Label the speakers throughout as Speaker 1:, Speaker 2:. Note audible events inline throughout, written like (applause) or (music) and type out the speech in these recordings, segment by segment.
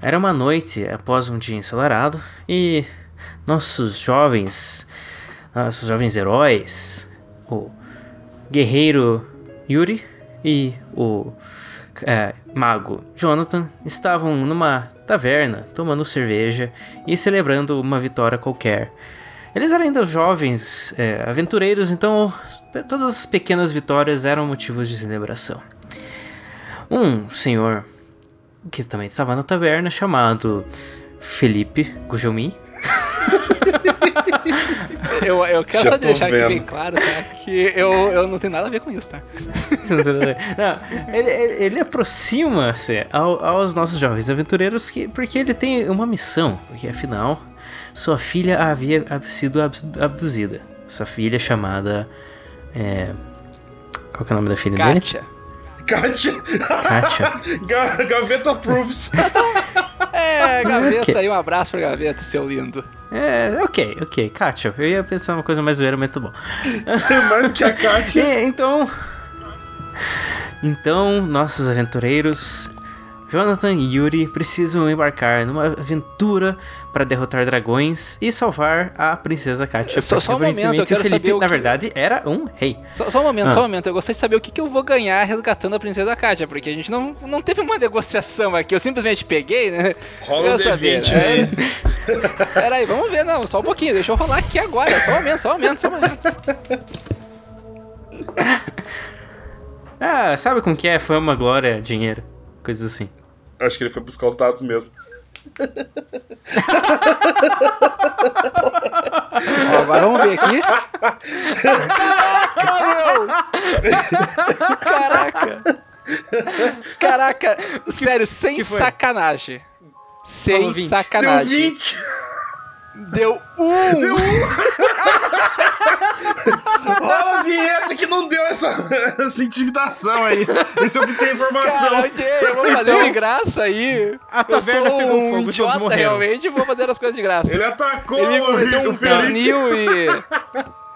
Speaker 1: Era uma noite após um dia ensolarado e nossos jovens, nossos jovens heróis, o guerreiro Yuri e o é, mago Jonathan estavam numa taverna tomando cerveja e celebrando uma vitória qualquer. Eles eram ainda jovens é, aventureiros, então todas as pequenas vitórias eram motivos de celebração. Um senhor que também estava na taverna, chamado Felipe Gujomi.
Speaker 2: eu, eu quero só deixar vendo. aqui bem claro, tá? Que eu, eu não tenho nada a ver com isso, tá?
Speaker 1: não, ele, ele, ele aproxima-se ao, aos nossos jovens aventureiros que, porque ele tem uma missão, porque afinal sua filha havia sido abduzida. Sua filha chamada. É, qual é o nome da filha
Speaker 2: Kátia.
Speaker 1: dele?
Speaker 3: Kátia.
Speaker 1: Kátia. (laughs)
Speaker 3: Gaveta Proofs.
Speaker 2: é, Gaveta okay. aí, um abraço pra Gaveta, seu lindo.
Speaker 1: É, ok, ok, Kátia. Eu ia pensar uma coisa mais zoeira, mas tá bom. (laughs)
Speaker 3: mais que a Kátia.
Speaker 1: É, então. Então, nossos aventureiros Jonathan e Yuri precisam embarcar numa aventura para derrotar dragões e salvar a princesa Katia.
Speaker 2: Só, só um momento, eu quero
Speaker 1: Felipe,
Speaker 2: saber o
Speaker 1: na
Speaker 2: que...
Speaker 1: verdade, era um rei.
Speaker 2: Só, só um momento, ah. só um momento. Eu gostaria de saber o que, que eu vou ganhar resgatando a princesa Katia, porque a gente não, não teve uma negociação aqui. Eu simplesmente peguei, né?
Speaker 3: Rola o saber, 20 né? (laughs)
Speaker 2: Peraí, vamos ver, não, só um pouquinho. Deixa eu rolar aqui agora. Só um momento, só um momento, só um momento. (laughs)
Speaker 1: ah, sabe como que é? Fama, glória, dinheiro. Coisas assim.
Speaker 3: Acho que ele foi buscar os dados mesmo.
Speaker 2: Ó, agora vamos ver aqui. Caraca, meu! Caraca! Caraca, sério, sem sacanagem. Sem sacanagem.
Speaker 3: Deu 20.
Speaker 2: Deu um! Deu um! (laughs)
Speaker 3: Rola a vinheta que não deu essa, essa intimidação aí. Esse eu obtei informação.
Speaker 2: Cara, ok, eu vou fazer então, de graça aí.
Speaker 1: A taverna ficou um fogo,
Speaker 2: idiota,
Speaker 1: todos
Speaker 2: realmente, vou fazer as coisas de graça.
Speaker 3: Ele atacou
Speaker 2: Ele me meteu um pernil e...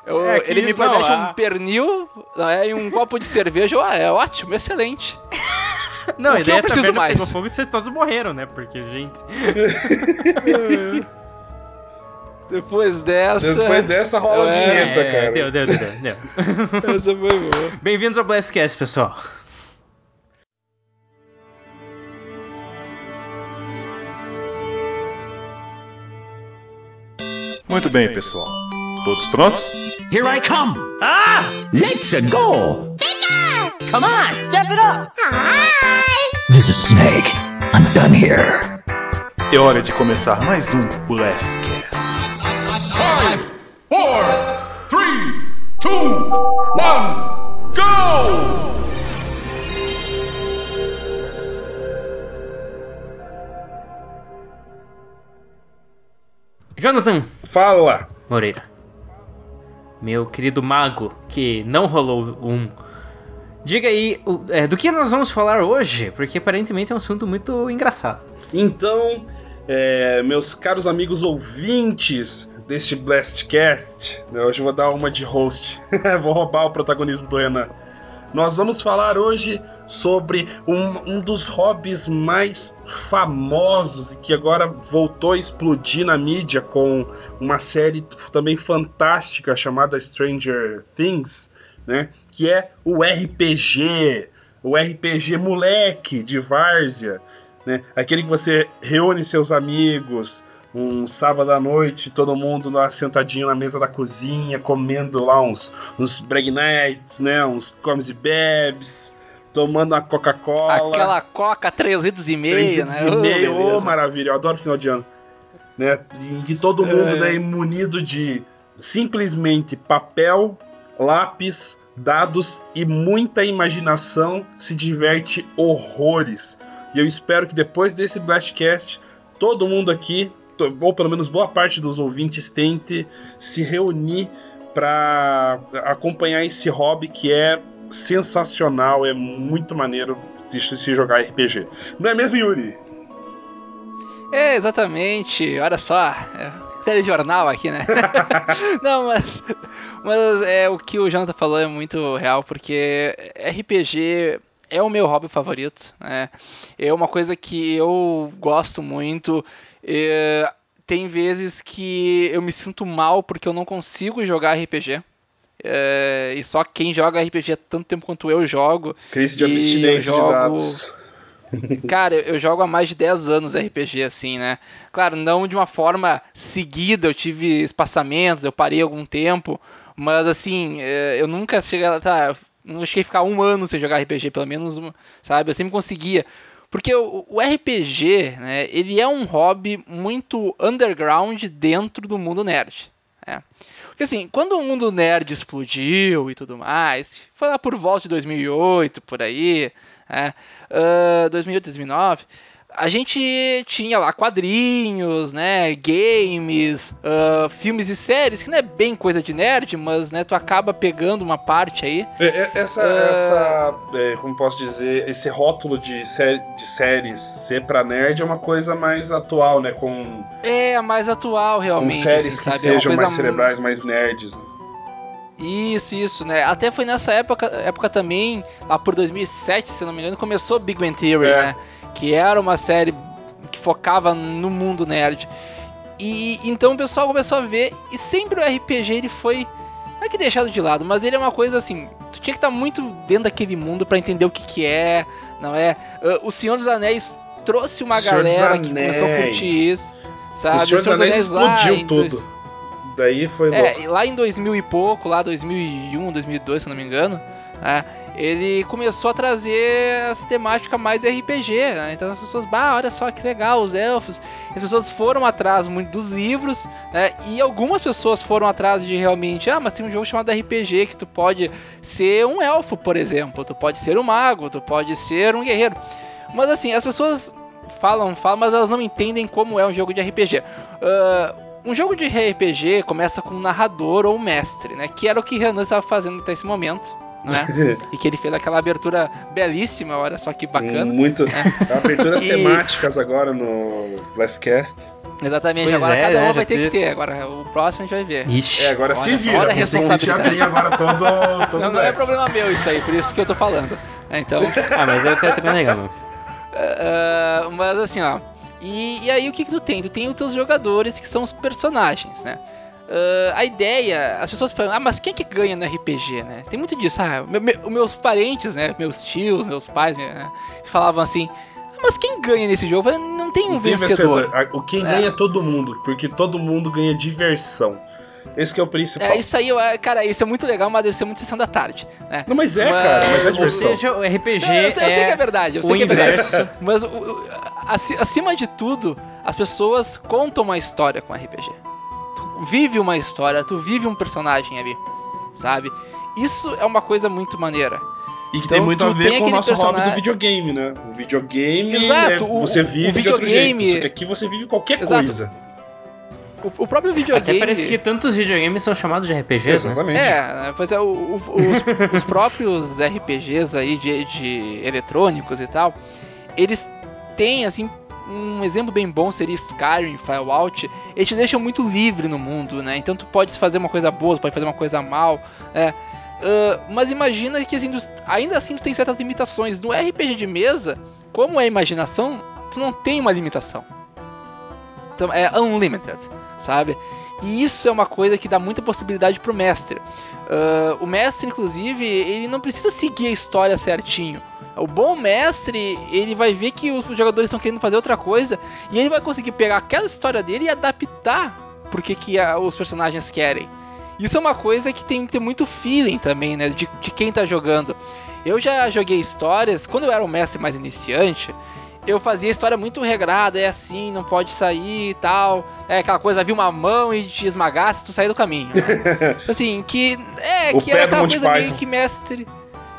Speaker 2: Eu, é ele me promete
Speaker 1: não,
Speaker 2: um pernil é, e um copo de cerveja. Ah, é ótimo, excelente.
Speaker 1: Não, o que eu preciso mais? Pegou fogo e vocês todos morreram, né? Porque, gente... (laughs) (laughs)
Speaker 2: Depois dessa.
Speaker 3: Depois dessa rola é, a vinheta, é, cara.
Speaker 1: Deu, deu, deu, deu.
Speaker 2: Essa foi boa.
Speaker 1: Bem-vindos ao Blastcast, pessoal.
Speaker 4: Muito bem, pessoal. Todos prontos?
Speaker 5: Here I come! Ah! Let's go!
Speaker 6: Bigger!
Speaker 5: Come on, step it up!
Speaker 6: Hi!
Speaker 5: This is Snake. I'm done here.
Speaker 4: É hora de começar mais um Blastcast.
Speaker 7: Four, three, two, one, go!
Speaker 1: Jonathan!
Speaker 3: Fala!
Speaker 1: Moreira. Meu querido mago, que não rolou um. Diga aí é, do que nós vamos falar hoje, porque aparentemente é um assunto muito engraçado.
Speaker 3: Então, é, meus caros amigos ouvintes, deste Blastcast. Né? Hoje eu vou dar uma de host. (laughs) vou roubar o protagonismo do Renan. Nós vamos falar hoje sobre um, um, dos hobbies mais famosos e que agora voltou a explodir na mídia com uma série também fantástica chamada Stranger Things, né? Que é o RPG, o RPG moleque de várzea, né? Aquele que você reúne seus amigos, um sábado à noite, todo mundo lá sentadinho na mesa da cozinha, comendo lá uns, uns brag nights, né? Uns comes e bebes, tomando uma Coca-Cola.
Speaker 2: Aquela Coca 3 litros e meio, 3 litros
Speaker 3: né? e meio, ô oh, maravilha, eu adoro final de ano. Né? E que todo mundo é. daí munido de simplesmente papel, lápis, dados e muita imaginação se diverte horrores. E eu espero que depois desse Blastcast todo mundo aqui ou pelo menos boa parte dos ouvintes, tente se reunir para acompanhar esse hobby que é sensacional, é muito maneiro de se jogar RPG. Não é mesmo, Yuri?
Speaker 2: É, exatamente. Olha só, é, telejornal aqui, né? (laughs) (laughs) Não, mas, mas é, o que o Jonathan falou é muito real, porque RPG é o meu hobby favorito. Né? É uma coisa que eu gosto muito. É, tem vezes que eu me sinto mal porque eu não consigo jogar RPG. É, e só quem joga RPG há tanto tempo quanto eu jogo.
Speaker 3: Crise de abstinência
Speaker 2: jogo-
Speaker 3: de dados. (laughs)
Speaker 2: Cara, eu jogo há mais de 10 anos RPG, assim, né? Claro, não de uma forma seguida, eu tive espaçamentos, eu parei algum tempo, mas assim, é, eu nunca cheguei a. Tá, não cheguei a ficar um ano sem jogar RPG, pelo menos, sabe? Eu sempre conseguia. Porque o, o RPG, né, ele é um hobby muito underground dentro do mundo nerd. né? Porque assim, quando o mundo nerd explodiu e tudo mais, foi lá por volta de 2008, por aí, né? Ah, 2008, 2009, a gente tinha lá quadrinhos, né, games, ah, filmes e séries, que não é bem coisa de nerd, mas né, tu acaba pegando uma parte aí.
Speaker 3: É, é, Essa,
Speaker 2: Ah.
Speaker 3: essa é, como posso dizer, esse rótulo de, sé de séries ser pra nerd é uma coisa mais atual, né? Com,
Speaker 2: É mais atual,
Speaker 3: com
Speaker 2: realmente.
Speaker 3: séries
Speaker 2: assim,
Speaker 3: que
Speaker 2: sabe? É
Speaker 3: sejam
Speaker 2: coisa
Speaker 3: mais cerebrais, mais nerds. né?
Speaker 2: Isso, isso, né? Até foi nessa época, época também, lá por 2007, se não me engano, começou Big Bang Theory,
Speaker 3: É.
Speaker 2: né? Que era uma série que focava no mundo nerd. E então o pessoal começou a ver, e sempre o RPG ele foi, não é que deixado de lado, mas ele é uma coisa assim, tu tinha que estar muito dentro daquele mundo pra entender o que que é, não é? Ah, O Senhor dos Anéis trouxe uma
Speaker 3: Senhor
Speaker 2: galera que começou a
Speaker 3: Anéis.
Speaker 2: curtir isso, sabe?
Speaker 3: o Senhor dos Anéis
Speaker 2: lá
Speaker 3: explodiu
Speaker 2: em dois-
Speaker 3: tudo. Daí foi
Speaker 2: é,
Speaker 3: louco.
Speaker 2: lá em 2000 e pouco, lá 2001, 2002, se não me engano, né, ele começou a trazer essa temática mais RPG, né? Então as pessoas, bah, olha só que legal, os elfos. As pessoas foram atrás muito dos livros, né? E algumas pessoas foram atrás de realmente, ah, mas tem um jogo chamado RPG que tu pode ser um elfo, por exemplo, tu pode ser um mago, tu pode ser um guerreiro. Mas assim, as pessoas falam, falam, mas elas não entendem como é um jogo de RPG. Ah, um jogo de RPG começa com um narrador ou um mestre, né? Que era o que Renan estava fazendo até esse momento, né? (laughs) e que ele fez aquela abertura belíssima, olha só que bacana.
Speaker 3: Muito. Aberturas (laughs)
Speaker 2: E-
Speaker 3: temáticas agora no Blastcast.
Speaker 2: Exatamente,
Speaker 1: Pois
Speaker 2: agora
Speaker 1: é,
Speaker 2: cada um
Speaker 1: né, já
Speaker 2: vai ter que ter. Agora o próximo a gente vai ver.
Speaker 1: Ixi.
Speaker 3: É, agora se
Speaker 2: Olha,
Speaker 3: vira.
Speaker 2: olha a
Speaker 3: Você tem (laughs) agora todo, todo
Speaker 2: Não, não é problema meu isso aí, por isso que eu tô falando. né? Então,
Speaker 1: Ah, mas é até legal, meu.
Speaker 2: Ah, mas assim, ó. E, e aí o que, que tu tem? Tu tem os teus jogadores que são os personagens, né? Ah, a ideia, as pessoas falam, ah, mas quem que ganha no RPG, né? Tem muito disso, ah, me- me- os meus parentes, né? Meus tios, meus pais, né? falavam assim, ah, mas quem ganha nesse jogo? Não tem um
Speaker 3: Não tem
Speaker 2: vencedor.
Speaker 3: vencedor. O quem
Speaker 2: É.
Speaker 3: ganha é todo mundo, porque todo mundo ganha diversão. Esse que é o principal.
Speaker 2: É, isso aí, eu- cara, isso é muito legal, mas deve ser muito sessão da tarde, né?
Speaker 3: Não, mas é,
Speaker 2: Mas-
Speaker 3: cara, mas é
Speaker 1: Ou
Speaker 3: diversão.
Speaker 1: seja, o RPG
Speaker 2: eu, sei, eu sei
Speaker 1: é
Speaker 2: que é verdade, eu
Speaker 1: o
Speaker 2: sei que é verdade. Mas acima de tudo, as pessoas contam uma história com RPG. Tu vive uma história, tu vive um personagem ali, sabe? Isso é uma coisa muito maneira.
Speaker 3: E que
Speaker 2: Então,
Speaker 3: tem muito a ver com o nosso hobby
Speaker 2: personagem-
Speaker 3: do videogame, né? O videogame
Speaker 2: Exato,
Speaker 3: é,
Speaker 2: o-
Speaker 3: você vive
Speaker 2: o
Speaker 3: de outro
Speaker 2: videogame-
Speaker 3: jeito. Só que aqui você vive qualquer
Speaker 2: Exato.
Speaker 3: coisa.
Speaker 2: O, o próprio videogame.
Speaker 1: Até parece que tantos videogames são chamados de RPGs, né?
Speaker 3: Exatamente.
Speaker 2: É, pois é, o- o- os, (laughs) os próprios RPGs aí de, de eletrônicos e tal, eles têm, assim, um exemplo bem bom seria Skyrim, Fallout, eles te deixam muito livre no mundo, né? Então tu pode fazer uma coisa boa, tu pode fazer uma coisa mal, né? Ah, mas imagina que assim, ainda assim tu tem certas limitações. No RPG de mesa, como é imaginação, tu não tem uma limitação. Então é unlimited, sabe? E isso é uma coisa que dá muita possibilidade pro mestre. Ah, o mestre, inclusive, ele não precisa seguir a história certinho. O bom mestre, ele vai ver que os jogadores estão querendo fazer outra coisa e ele vai conseguir pegar aquela história dele e adaptar porque que a- os personagens querem. Isso é uma coisa que tem que ter muito feeling também, né? De, de quem tá jogando. Eu já joguei histórias, quando eu era um mestre mais iniciante, eu fazia história muito regrada, é assim, não pode sair e tal. É aquela coisa, vai vir uma mão e te esmagar se tu sair do caminho. né? (laughs) assim, que. É,
Speaker 3: O
Speaker 2: que era aquela coisa meio
Speaker 3: Python.
Speaker 2: que mestre.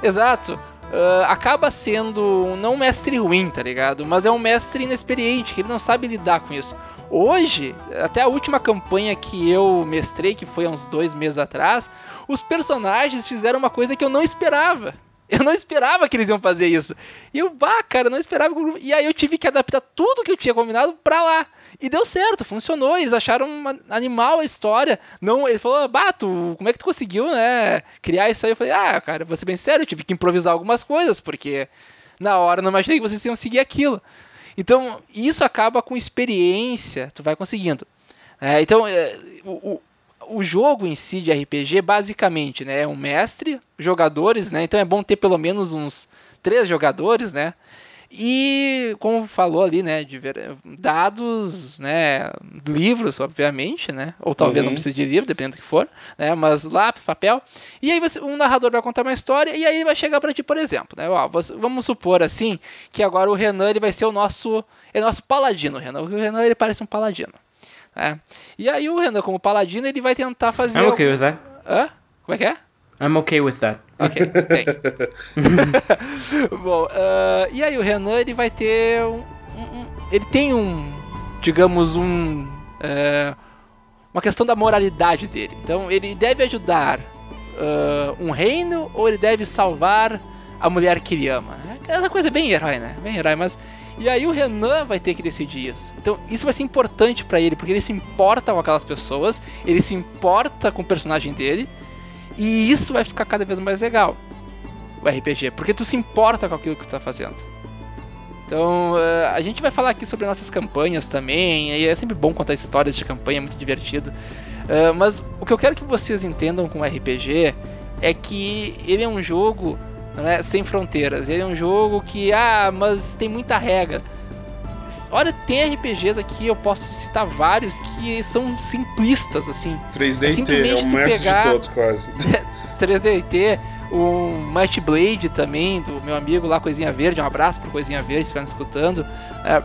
Speaker 2: Exato. Ah, acaba sendo não um mestre ruim, tá ligado? Mas é um mestre inexperiente, que ele não sabe lidar com isso. Hoje, até a última campanha que eu mestrei, que foi há uns dois meses atrás, os personagens fizeram uma coisa que eu não esperava. Eu não esperava que eles iam fazer isso. E eu, bah, cara, eu não esperava. E aí eu tive que adaptar tudo que eu tinha combinado pra lá. E deu certo, funcionou. Eles acharam uma- animal a história. Não, ele falou, bah, tu, como é que tu conseguiu, né, criar isso aí? Eu falei, ah, cara, vou ser bem sério, eu tive que improvisar algumas coisas, porque na hora eu não imaginei que vocês iam seguir aquilo. Então, isso acaba com experiência, tu vai conseguindo. É, então, é, o, o- jogo em si de RPG, basicamente, né, é um mestre, jogadores, né, então é bom ter pelo menos uns três jogadores, né, e, como falou ali, né, de ver- dados, né, livros, obviamente, né, ou talvez
Speaker 3: Uhum.
Speaker 2: não precise de livro, dependendo do que for, né, mas lápis, papel, e aí você, um narrador vai contar uma história, e aí vai chegar para ti, por exemplo, né, ó, você- vamos supor, assim, que agora o Renan, ele vai ser o nosso, é nosso paladino, o Renan, o Renan, ele parece um paladino, né, e aí o Renan, como paladino, ele vai tentar fazer...
Speaker 1: I'm okay with that.
Speaker 2: Hã? Como é que é?
Speaker 1: I'm okay with that.
Speaker 2: Ok, tem. (laughs) Bom, ah, e aí o Renan ele vai ter um, um- ele tem um, digamos um, é, uma questão da moralidade dele. Então ele deve ajudar ah, um reino ou ele deve salvar a mulher que ele ama. Essa coisa é bem herói, né? Bem herói, mas e aí o Renan vai ter que decidir isso. Então isso vai ser importante pra ele porque ele se importa com aquelas pessoas, ele se importa com o personagem dele. E isso vai ficar cada vez mais legal, o RPG, porque tu se importa com aquilo que tu tá fazendo. Então, eh, a gente vai falar aqui sobre nossas campanhas também, e é sempre bom contar histórias de campanha, é muito divertido. Eh, mas o que eu quero que vocês entendam com o RPG é que ele é um jogo não é, sem fronteiras, ele é um jogo que, ah, mas tem muita regra. Olha, tem RPGs aqui, eu posso citar vários que são simplistas, assim.
Speaker 3: 3D
Speaker 2: É
Speaker 3: é, é o mestre
Speaker 2: pegar-
Speaker 3: de todos, quase. (laughs)
Speaker 2: 3DT, o Might Blade também, do meu amigo lá, Coisinha Verde, um abraço pro Coisinha Verde, se estiver me escutando. É,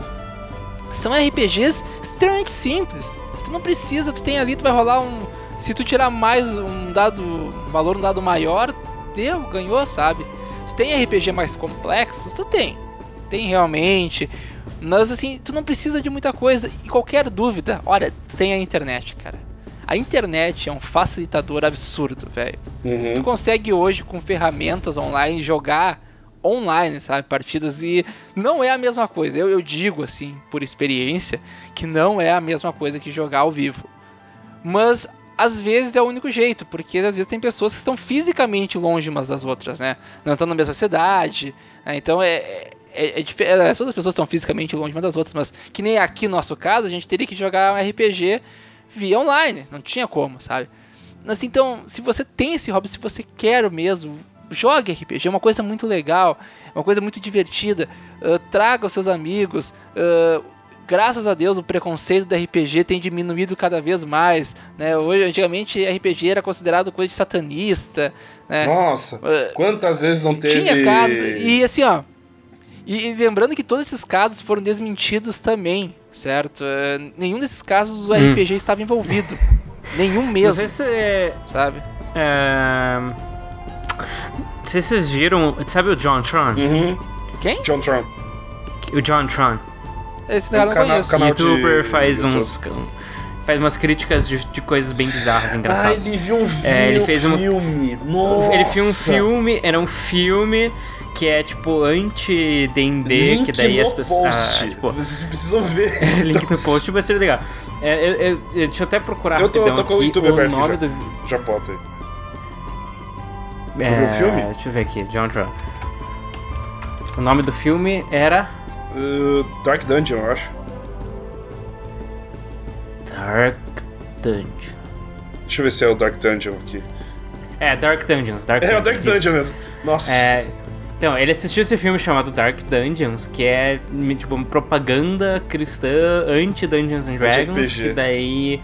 Speaker 2: são RPGs extremamente simples. Tu não precisa, tu tem ali, tu vai rolar um. Se tu tirar mais um dado, um valor, um dado maior, deu, ganhou, sabe? Tu tem RPG mais complexos? Tu tem. Tem realmente. Mas assim, tu não precisa de muita coisa. E qualquer dúvida, olha, tu tem a internet, cara. A internet é um facilitador absurdo, velho. Tu
Speaker 3: Uhum.
Speaker 2: consegue hoje com ferramentas online jogar online, sabe, partidas e não é a mesma coisa. Eu, eu digo assim, por experiência, que não é a mesma coisa que jogar ao vivo. Mas às vezes é o único jeito, porque às vezes tem pessoas que estão fisicamente longe umas das outras, né? Não estão na mesma cidade, né? então é, é, é diferente. Todas as pessoas estão fisicamente longe umas das outras, mas que nem aqui no nosso caso, a gente teria que jogar um RPG via online, não tinha como, sabe? Mas então, se você tem esse hobby, se você quer mesmo, jogue RPG, é uma coisa muito legal, é uma coisa muito divertida. ah, traga os seus amigos. ah, graças a Deus, o preconceito do RPG tem diminuído cada vez mais. Né? Hoje, antigamente, RPG era considerado coisa de satanista. Né?
Speaker 3: Nossa,
Speaker 2: Ah,
Speaker 3: quantas vezes não teve.
Speaker 2: tinha casos. E assim, ó. E, e lembrando que todos esses casos foram desmentidos também, certo? É, nenhum desses casos o
Speaker 1: Hum.
Speaker 2: RPG estava envolvido. (laughs) Nenhum
Speaker 1: Não
Speaker 2: mesmo,
Speaker 1: sei se.
Speaker 2: sabe?
Speaker 1: é, Não sei se vocês viram. Sabe o John Tron?
Speaker 3: Uhum.
Speaker 2: Quem?
Speaker 3: John Trump.
Speaker 1: O John Tron.
Speaker 2: Esse
Speaker 3: É um
Speaker 2: cara eu não
Speaker 3: canal-
Speaker 2: conheço.
Speaker 3: canal- de
Speaker 1: youtuber faz
Speaker 3: YouTube.
Speaker 1: uns. Faz umas críticas de, de coisas bem bizarras,
Speaker 3: Ah,
Speaker 1: engraçadas.
Speaker 3: ele viu um
Speaker 1: É, ele fez uma-
Speaker 3: filme. Nossa.
Speaker 1: Ele fez um filme, era um filme que é tipo anti-D&D,
Speaker 3: Link
Speaker 1: que daí
Speaker 3: no
Speaker 1: as pessoas.
Speaker 3: post.
Speaker 1: ah, tipo,
Speaker 3: Vocês precisam ver. (laughs)
Speaker 1: link no post vai ser legal. É, eu- eu- eu- deixa eu até procurar
Speaker 3: Eu tô-
Speaker 1: rapidão
Speaker 3: tô com o
Speaker 1: aqui
Speaker 3: YouTube
Speaker 1: o
Speaker 3: aberto
Speaker 1: nome
Speaker 3: já.
Speaker 1: do.
Speaker 3: Já bota aí.
Speaker 1: É,
Speaker 3: o filme?
Speaker 1: Deixa eu ver aqui, John Tron. O nome do filme era
Speaker 3: Uh, Dark Dungeon, eu acho.
Speaker 1: Dark Dungeon.
Speaker 3: Deixa eu ver se é o Dark Dungeon aqui.
Speaker 1: É, Dark Dungeons. Dark (laughs)
Speaker 3: É o
Speaker 1: Dungeons,
Speaker 3: Dark
Speaker 1: isso.
Speaker 3: Dungeon mesmo. Nossa.
Speaker 1: É, então, ele assistiu esse filme chamado Dark Dungeons, que é tipo uma propaganda cristã anti-Dungeons and Dragons,
Speaker 3: Anti-RPG.
Speaker 1: que daí.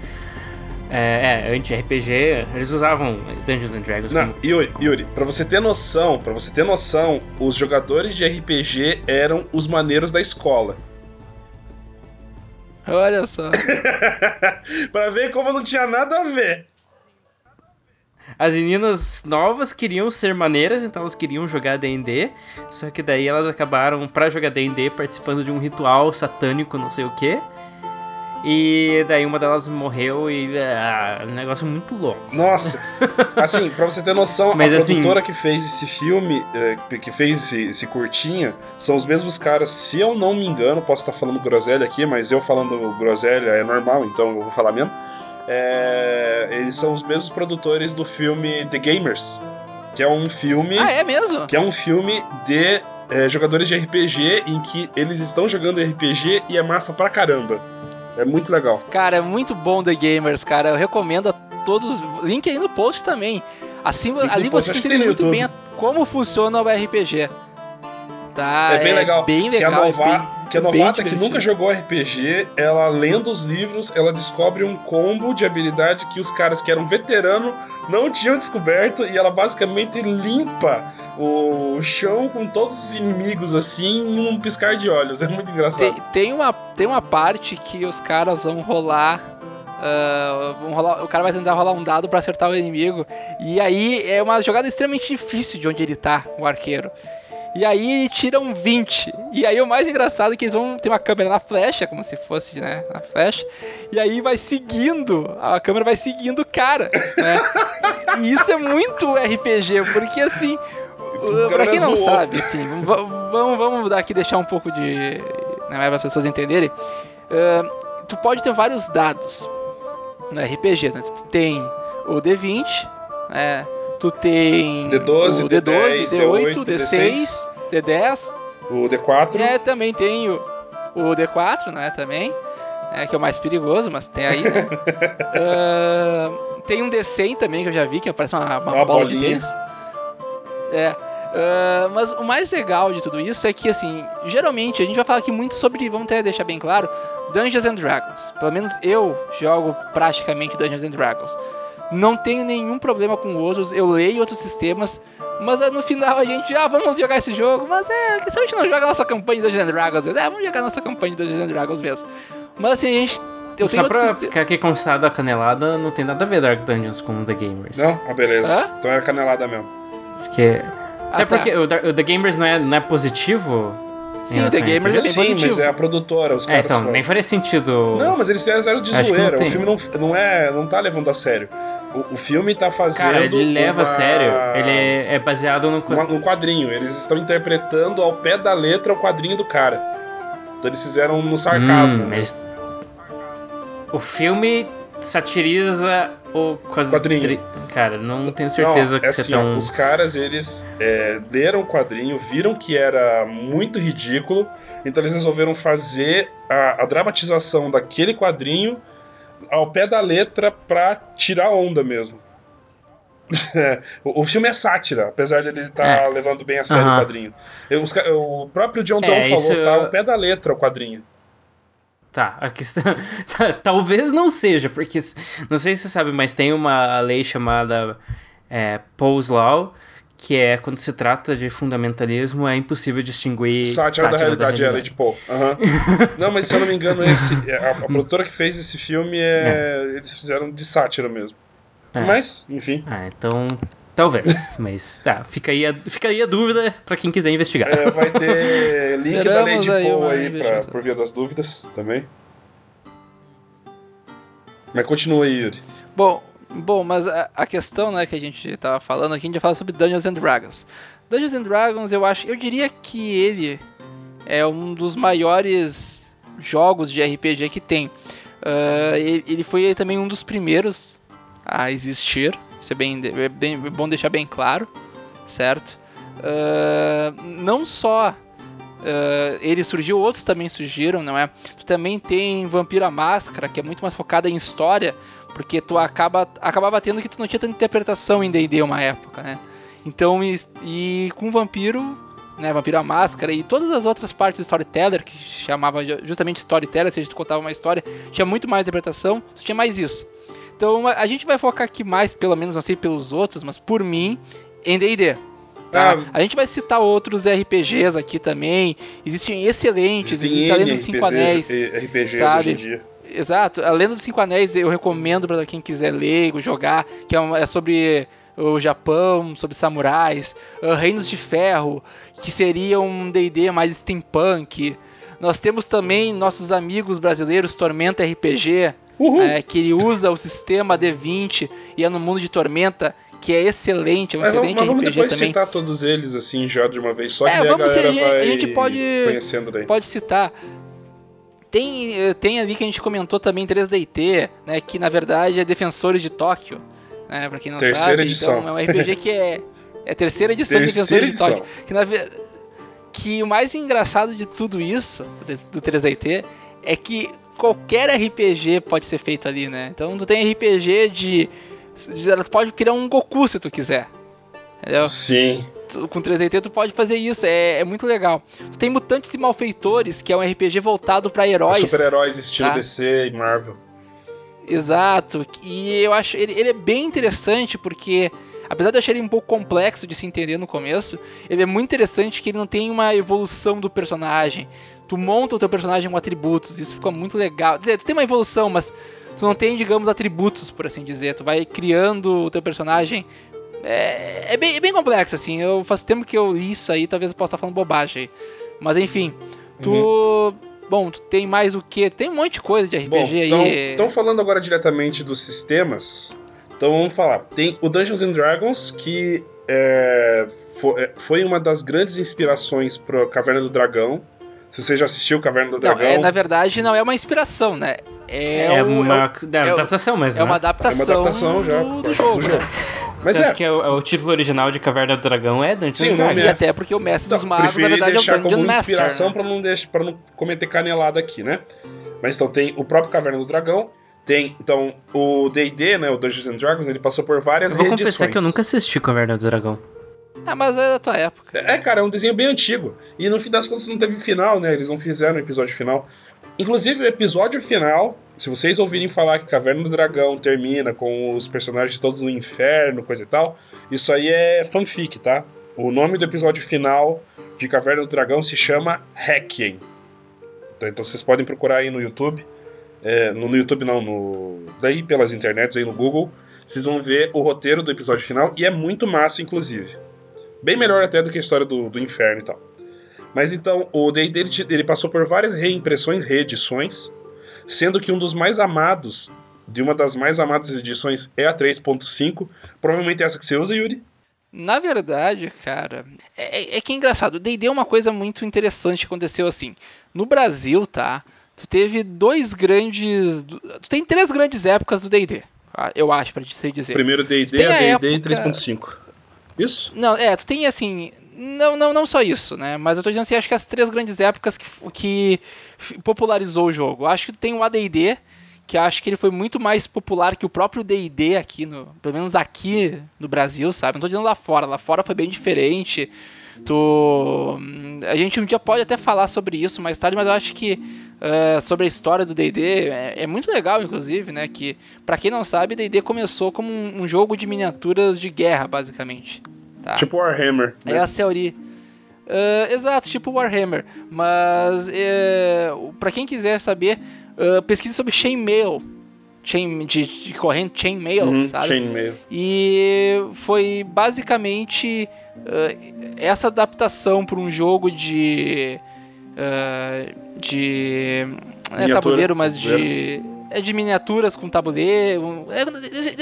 Speaker 1: É, é anti-RPG, eles usavam Dungeons and Dragons
Speaker 3: Não,
Speaker 1: como.
Speaker 3: Yuri, Yuri, pra você ter noção, para você ter noção, os jogadores de RPG eram os maneiros da escola.
Speaker 2: Olha só. (laughs)
Speaker 3: pra ver como não tinha nada a ver.
Speaker 1: As meninas novas queriam ser maneiras, então elas queriam jogar D&D, só que daí elas acabaram, pra jogar D&D, participando de um ritual satânico, não sei o que. E daí uma delas morreu e. Ah, um negócio muito louco.
Speaker 3: Nossa, (laughs) assim, pra você ter noção,
Speaker 1: Mas,
Speaker 3: a
Speaker 1: assim-
Speaker 3: produtora que fez esse filme, eh, que fez esse, esse curtinha, são os mesmos caras, se eu não me engano, posso estar falando groselha aqui, mas eu falando groselha é normal, então eu vou falar mesmo. É, eles são os mesmos produtores do filme The Gamers, que é um filme.
Speaker 2: Ah, é mesmo?
Speaker 3: Que é um filme de eh, jogadores de RPG em que eles estão jogando RPG e é massa pra caramba. É muito legal.
Speaker 2: Cara, é muito bom The Gamers, cara. Eu recomendo a todos. Link aí no post também. Assim,
Speaker 3: Link
Speaker 2: ali você entende muito
Speaker 3: YouTube.
Speaker 2: bem como funciona o RPG. Tá?
Speaker 3: é bem legal.
Speaker 2: Bem legal. é
Speaker 3: nova-
Speaker 2: bem-
Speaker 3: que a
Speaker 2: bem
Speaker 3: novata que nunca jogou RPG, ela lendo os livros, ela descobre um combo de habilidade que os caras que eram veterano não tinham descoberto e ela basicamente limpa o chão com todos os inimigos assim em um piscar de olhos. (laughs) É muito engraçado.
Speaker 2: Tem, tem uma, tem uma parte que os caras vão rolar. vão rolar- o cara vai tentar rolar um dado pra acertar o inimigo. E aí é uma jogada extremamente difícil de onde ele tá, o arqueiro. E aí tiram 20. E aí o mais engraçado é que eles vão ter uma câmera na flecha, como se fosse, né, na flecha. E aí vai seguindo, a câmera vai seguindo o cara, né? E isso é muito RPG, porque assim, pra quem não
Speaker 3: zoou.
Speaker 2: sabe, assim, va- vamos, vamos daqui deixar um pouco de. Né, para as pessoas entenderem. Uh, tu pode ter vários dados no RPG, né? Tu tem o D20, né? Tu tem
Speaker 3: D12,
Speaker 2: o D12,
Speaker 3: D10,
Speaker 2: D8,
Speaker 3: D8,
Speaker 2: D6, D10.
Speaker 3: O D4.
Speaker 2: E é, também tem o, o D4, né? Também. É, que é o mais perigoso, mas tem aí, né? Uh, (laughs) tem um D100 também que eu já vi, que parece uma, uma
Speaker 3: Uma
Speaker 2: bola de
Speaker 3: bolinha.
Speaker 2: tênis. É. ah, mas o mais legal de tudo isso é que, assim, geralmente a gente vai falar aqui muito sobre, vamos até deixar bem claro, Dungeons and Dragons. Pelo menos eu jogo praticamente Dungeons and Dragons. Não tenho nenhum problema com outros, eu leio outros sistemas, mas no final a gente, ah, vamos jogar esse jogo, mas é, que se a gente não joga a nossa campanha de Dungeons Dragons, é, vamos jogar a nossa campanha de Dungeons Dragons mesmo. Mas assim, a gente. Eu tenho
Speaker 1: Só pra ficar aqui constado a canelada, não tem nada a ver Dark Dungeons com The Gamers.
Speaker 3: Não? Ah, beleza.
Speaker 2: Hã?
Speaker 3: Então era canelada mesmo.
Speaker 1: Porque.
Speaker 2: Ah,
Speaker 1: Até
Speaker 2: tá.
Speaker 1: porque o, The Gamers não é, não é positivo.
Speaker 2: Sim, o The
Speaker 1: a
Speaker 2: Gamers é bem
Speaker 3: Sim,
Speaker 2: positivo.
Speaker 3: mas é a produtora, os
Speaker 1: É,
Speaker 3: caras.
Speaker 1: então,
Speaker 3: foram.
Speaker 1: nem faria sentido.
Speaker 3: Não, mas eles fizeram de
Speaker 1: Acho
Speaker 3: zoeira.
Speaker 1: não
Speaker 3: O filme não, não é. não tá levando a sério. O, o filme tá fazendo.
Speaker 1: Cara, ele leva a
Speaker 3: uma-
Speaker 1: sério. Ele é, é baseado no.
Speaker 3: uma- um quadrinho. Eles estão interpretando ao pé da letra o quadrinho do cara. Então eles fizeram no sarcasmo.
Speaker 1: Hum,
Speaker 3: né?
Speaker 1: o filme satiriza o quadri...
Speaker 3: Quadrinho.
Speaker 1: Cara, não tenho certeza
Speaker 3: Não,
Speaker 1: que
Speaker 3: é
Speaker 1: você
Speaker 3: assim,
Speaker 1: tá.
Speaker 3: Os caras, eles é, leram o quadrinho, viram que era muito ridículo, então eles resolveram fazer a, a dramatização daquele quadrinho ao pé da letra pra tirar onda mesmo. (laughs) o, o filme é sátira, apesar de ele estar
Speaker 1: É.
Speaker 3: levando bem a sério
Speaker 1: Aham.
Speaker 3: o quadrinho. Eu- os o próprio John
Speaker 1: É,
Speaker 3: Tron falou, tá ao pé da letra o quadrinho.
Speaker 1: Tá, a questão. tá, (laughs) Talvez não seja, porque não sei se você sabe, mas tem uma lei chamada é, Poe's Law, que é quando se trata de fundamentalismo, é impossível distinguir.
Speaker 3: Sátira, da realidade, é, Lady Poe. Aham. (laughs) Não, mas se eu não me engano, esse, a, a produtora que fez esse filme, é, eles fizeram de sátira mesmo.
Speaker 1: É.
Speaker 3: Mas, enfim.
Speaker 1: Ah, então. Talvez, (laughs) mas tá, fica aí a, fica aí a dúvida pra quem quiser investigar.
Speaker 3: É, vai ter (laughs) link da Lady
Speaker 2: aí uma
Speaker 3: aí pra, por via das dúvidas também. Mas continua aí, Yuri.
Speaker 2: Bom, bom, mas a, a questão, né, que a gente tava falando aqui, a gente ia falar sobre Dungeons and Dragons. Dungeons and Dragons, eu acho, eu diria que ele é um dos maiores jogos de RPG que tem. Ah, ele, foi também um dos primeiros a existir. Isso é bem, é bem é bom deixar bem claro, certo? Ah, não só ah, ele surgiu, outros também surgiram, não é? Tu também tem Vampiro à Máscara, que é muito mais focada em história, porque tu acaba acabava tendo que tu não tinha tanta interpretação em D&D uma época, né? Então, e, e com Vampiro, né, Vampiro à Máscara e todas as outras partes do Storyteller, que chamava ju- justamente Storyteller, se a gente contava uma história, tinha muito mais interpretação, tinha mais isso. Então, a, a gente vai focar aqui mais, pelo menos, não sei pelos outros, mas por mim, em D&D. Tá?
Speaker 3: Ah.
Speaker 2: A gente vai citar outros RPGs aqui também. Existem excelentes,
Speaker 3: Existem
Speaker 2: a
Speaker 3: N
Speaker 2: dos Cinco Anéis.
Speaker 3: RPGs
Speaker 2: sabe?
Speaker 3: hoje em dia.
Speaker 2: Exato, a Lenda dos Cinco Anéis eu recomendo para quem quiser ler jogar, que é, uma- é sobre o Japão, sobre samurais, ah, Reinos de Ferro, que seria um D&D mais steampunk, Nós temos também nossos amigos brasileiros Tormenta RPG, é, que ele usa o sistema D20 e é no mundo de Tormenta, que é excelente, é um
Speaker 3: Mas vamos,
Speaker 2: excelente
Speaker 3: mas vamos
Speaker 2: RPG
Speaker 3: depois
Speaker 2: também.
Speaker 3: citar todos eles, assim, já de uma vez só,
Speaker 2: É,
Speaker 3: que a
Speaker 2: vamos
Speaker 3: galera
Speaker 2: ser- a gente pode-
Speaker 3: conhecendo daí.
Speaker 2: Pode citar. Tem, eh, tem ali que a gente comentou também 3DT, né, que na verdade é Defensores de Tóquio, né, pra quem não
Speaker 3: Terceira
Speaker 2: sabe.
Speaker 3: edição.
Speaker 2: Então é um RPG que é, é terceira edição de
Speaker 3: Terceira
Speaker 2: Defensores de
Speaker 3: edição.
Speaker 2: Tóquio. Que, na que o mais engraçado de tudo isso, de- do 3DT, é que qualquer RPG pode ser feito ali, né? Então tu tem RPG de... de- Tu pode criar um Goku se tu quiser. Entendeu?
Speaker 3: Sim.
Speaker 2: Com 3DT tu pode fazer isso, é, é muito legal. Tu tem Mutantes e Malfeitores, que é um RPG voltado pra heróis.
Speaker 3: Super-heróis estilo
Speaker 2: tá?
Speaker 3: DC e Marvel.
Speaker 2: Exato. E eu acho ele, ele é bem interessante porque apesar de eu achar ele um pouco complexo de se entender no começo, ele é muito interessante que ele não tem uma evolução do personagem. Tu monta o teu personagem com atributos, isso fica muito legal. Quer dizer, tu tem uma evolução, mas tu não tem, digamos, atributos, por assim dizer. Tu vai criando o teu personagem. É, é bem, é bem complexo, assim. Eu faz tempo que eu li isso aí, talvez eu possa estar falando bobagem aí. Mas enfim, tu. Bom, tu tem mais o que? Tem um monte de coisa de RPG
Speaker 3: Bom,
Speaker 2: aí.
Speaker 3: então, então falando agora diretamente dos sistemas, então vamos falar. Tem o Dungeons and Dragons, que é, é, foi uma das grandes inspirações pro Caverna do Dragão. Se você já assistiu Caverna do
Speaker 2: Não,
Speaker 3: Dragão,
Speaker 2: é, na verdade não é uma inspiração, né? É,
Speaker 1: É,
Speaker 2: o-
Speaker 1: uma
Speaker 2: é
Speaker 1: adaptação, mas
Speaker 2: é uma
Speaker 1: né?
Speaker 2: adaptação,
Speaker 3: É uma adaptação já,
Speaker 2: do, do
Speaker 3: do
Speaker 2: jogo.
Speaker 3: Mas
Speaker 1: Tanto
Speaker 3: é,
Speaker 1: que é o, é o título original de Caverna do Dragão é Dungeons
Speaker 3: Sim.
Speaker 2: E
Speaker 3: é-
Speaker 2: até porque o mestre dos
Speaker 3: Então,
Speaker 2: magos, na verdade, é o
Speaker 3: deixar
Speaker 2: Dungeon
Speaker 3: como
Speaker 2: Master.
Speaker 3: inspiração
Speaker 2: né?
Speaker 3: pra não deixar para não cometer canelada aqui, né? Mas então tem o próprio Caverna do Dragão, tem então o D&D, né, o Dungeons and Dragons, ele passou por várias
Speaker 1: Eu vou
Speaker 3: reedições.
Speaker 1: confessar que eu nunca assisti Caverna do Dragão.
Speaker 2: Ah, mas é da tua época.
Speaker 3: É, cara, é um desenho bem antigo. E no fim das contas não teve final, né? Eles não fizeram o episódio final. Inclusive, o episódio final, se vocês ouvirem falar que Caverna do Dragão termina com os personagens todos no inferno, coisa e tal, isso aí é fanfic, tá? O nome do episódio final de Caverna do Dragão se chama Requiem. Então, então vocês podem procurar aí no YouTube. É, no, no YouTube não, no, daí pelas internets aí no Google. Vocês vão ver o roteiro do episódio final e é muito massa, inclusive. Bem melhor até do que a história do, do inferno e tal. Mas então, o D&D ele, ele passou por várias reimpressões, reedições, sendo que um dos mais amados, de uma das mais amadas edições é a 3.5, provavelmente essa que você usa, Yuri.
Speaker 2: Na verdade, cara, é, é que é engraçado. O D&D é uma coisa muito interessante que aconteceu assim. No Brasil, tá? Tu teve dois grandes... Tu tem três grandes épocas do D&D, ah, eu acho, pra te dizer.
Speaker 3: Primeiro D&D, a D&D
Speaker 2: época-
Speaker 3: 3.5. Isso?
Speaker 2: Não, é, tu tem assim. Não, não, não só isso, né? Mas eu tô dizendo assim, acho que as três grandes épocas que, que popularizou o jogo. Acho que tem o ADD, que acho que ele foi muito mais popular que o próprio DD aqui, no, pelo menos aqui no Brasil, sabe? Não tô dizendo lá fora, lá fora foi bem diferente. Tu, a gente um dia pode até falar sobre isso mais tarde, mas eu acho que eh, sobre a história do D&D é, é muito legal, inclusive, né? Que para quem não sabe, D&D começou como um, um jogo de miniaturas de guerra, basicamente. Tá?
Speaker 3: Tipo Warhammer. Né?
Speaker 2: É a origem. Ah, exato, tipo Warhammer. Mas é, para quem quiser saber, ah, pesquise sobre chainmail. Chain, de, de corrente chainmail,
Speaker 3: Uhum,
Speaker 2: sabe?
Speaker 3: chainmail.
Speaker 2: E foi basicamente ah, essa adaptação para um jogo de. de. Não é tabuleiro, mas
Speaker 3: tabuleiro.
Speaker 2: De. É de miniaturas com tabuleiro. É,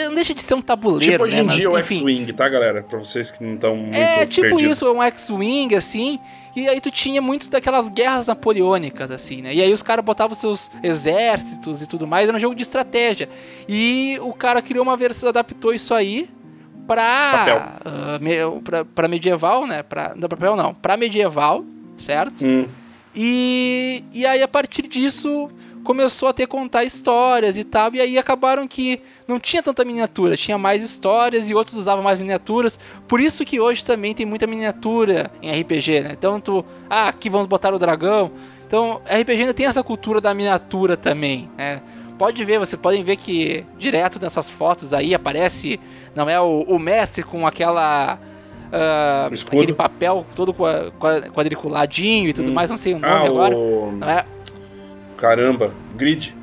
Speaker 2: não deixa de ser um tabuleiro.
Speaker 3: Tipo hoje
Speaker 2: né?
Speaker 3: em
Speaker 2: Mas,
Speaker 3: dia o. X-Wing, tá, galera? Pra vocês que não estão muito
Speaker 2: É, tipo
Speaker 3: perdidos.
Speaker 2: isso, é um X-Wing, assim, e aí tu tinha muito daquelas guerras napoleônicas, assim, né? E aí os caras botavam seus exércitos e tudo mais, era um jogo de estratégia. E o cara criou uma versão, adaptou isso aí pra, ah, me- pra, pra medieval, né? Pra, não, papel não, pra medieval, certo?
Speaker 3: Hum,
Speaker 2: E, e aí, a partir disso, começou a ter contar histórias e tal. E aí acabaram que não tinha tanta miniatura, tinha mais histórias e outros usavam mais miniaturas. Por isso que hoje também tem muita miniatura em RPG, né? Tu. Ah, aqui vamos botar o dragão. Então, RPG ainda tem essa cultura da miniatura também, né? Pode ver, vocês podem ver que direto nessas fotos aí aparece, não é o, o mestre com aquela.
Speaker 3: escudo.
Speaker 2: aquele papel todo qua- qua- quadriculadinho e tudo
Speaker 3: Hum.
Speaker 2: mais, não sei o nome
Speaker 3: Ah,
Speaker 2: agora.
Speaker 3: o...
Speaker 2: Não é,
Speaker 3: Caramba, grid.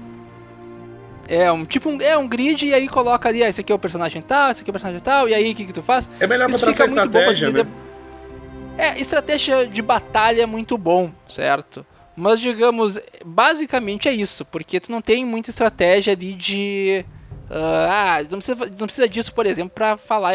Speaker 2: é um tipo um, é um grid e aí coloca ali, ah, esse aqui é o personagem tal, esse aqui é o personagem tal, e aí o que, que tu faz?
Speaker 3: É melhor pra
Speaker 2: Isso
Speaker 3: traçar
Speaker 2: fica muito bom pra
Speaker 3: né?
Speaker 2: É, estratégia de batalha é muito bom, certo? Mas digamos, basicamente é isso, porque tu não tem muita estratégia ali de. ah, ah, não, precisa, não precisa disso, por exemplo, pra falar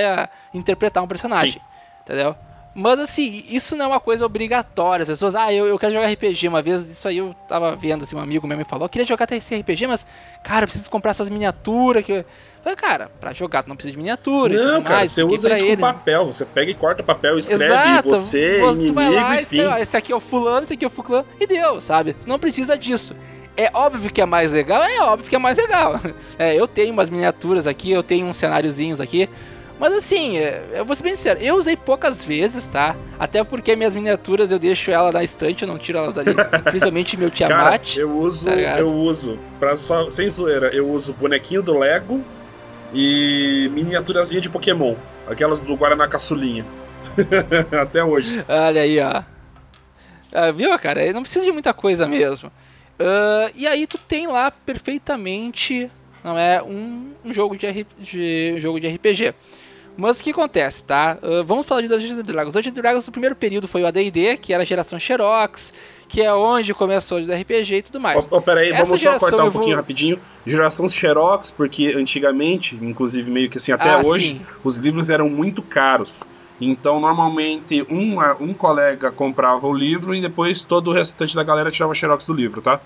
Speaker 2: e interpretar um personagem. Entendeu? Mas assim, isso não é uma coisa obrigatória. As pessoas, ah, eu, eu quero jogar RPG. Uma vez, isso aí eu tava vendo, assim, um amigo meu me falou, eu queria jogar esse RPG, mas, cara, eu preciso comprar essas miniaturas. Que... Eu falei, cara, pra jogar tu não precisa de miniatura. e
Speaker 3: Não, cara,
Speaker 2: mais,
Speaker 3: você
Speaker 2: fiquei
Speaker 3: usa isso
Speaker 2: ele.
Speaker 3: com papel. Você pega e corta papel, escreve
Speaker 2: Exato,
Speaker 3: você,
Speaker 2: tu vai
Speaker 3: inimigo,
Speaker 2: lá,
Speaker 3: enfim.
Speaker 2: escreve, ó, esse aqui é o fulano, esse aqui é o fulano, e deu, sabe? Tu não precisa disso. É óbvio que é mais legal, é óbvio que é mais legal. (laughs) É, eu tenho umas miniaturas aqui, eu tenho uns cenáriozinhos aqui, mas assim, é, eu vou ser bem sincero, eu usei poucas vezes, tá? Até porque minhas miniaturas eu deixo ela na estante, eu não tiro elas dali. (laughs) Principalmente meu
Speaker 3: Cara,
Speaker 2: Tiamat.
Speaker 3: eu uso,
Speaker 2: tá
Speaker 3: eu uso, pra só, sem zoeira, eu uso bonequinho do Lego e miniaturazinha de Pokémon. Aquelas do Guaraná Caçulinha. (laughs) Até hoje.
Speaker 2: Olha aí, ó. Ah, viu, cara? Não precisa de muita coisa mesmo. Ah, e aí tu tem lá perfeitamente, não é, um, um jogo de, de- um jogo de RPG. Mas o que acontece, tá? Ah, vamos falar de Dungeons and Dragons. Dungeons and Dragons no primeiro período foi o AD&D, que era a geração Xerox, que é onde começou o RPG e tudo mais.
Speaker 3: Ó, ó, peraí,
Speaker 2: Essa
Speaker 3: vamos só cortar um
Speaker 2: eu vou-
Speaker 3: pouquinho rapidinho. Geração Xerox, porque antigamente, inclusive meio que assim até
Speaker 2: Ah,
Speaker 3: hoje,
Speaker 2: sim.
Speaker 3: os livros eram muito caros. Então, normalmente, um, um colega comprava o livro e depois todo o restante da galera tirava Xerox do livro, tá?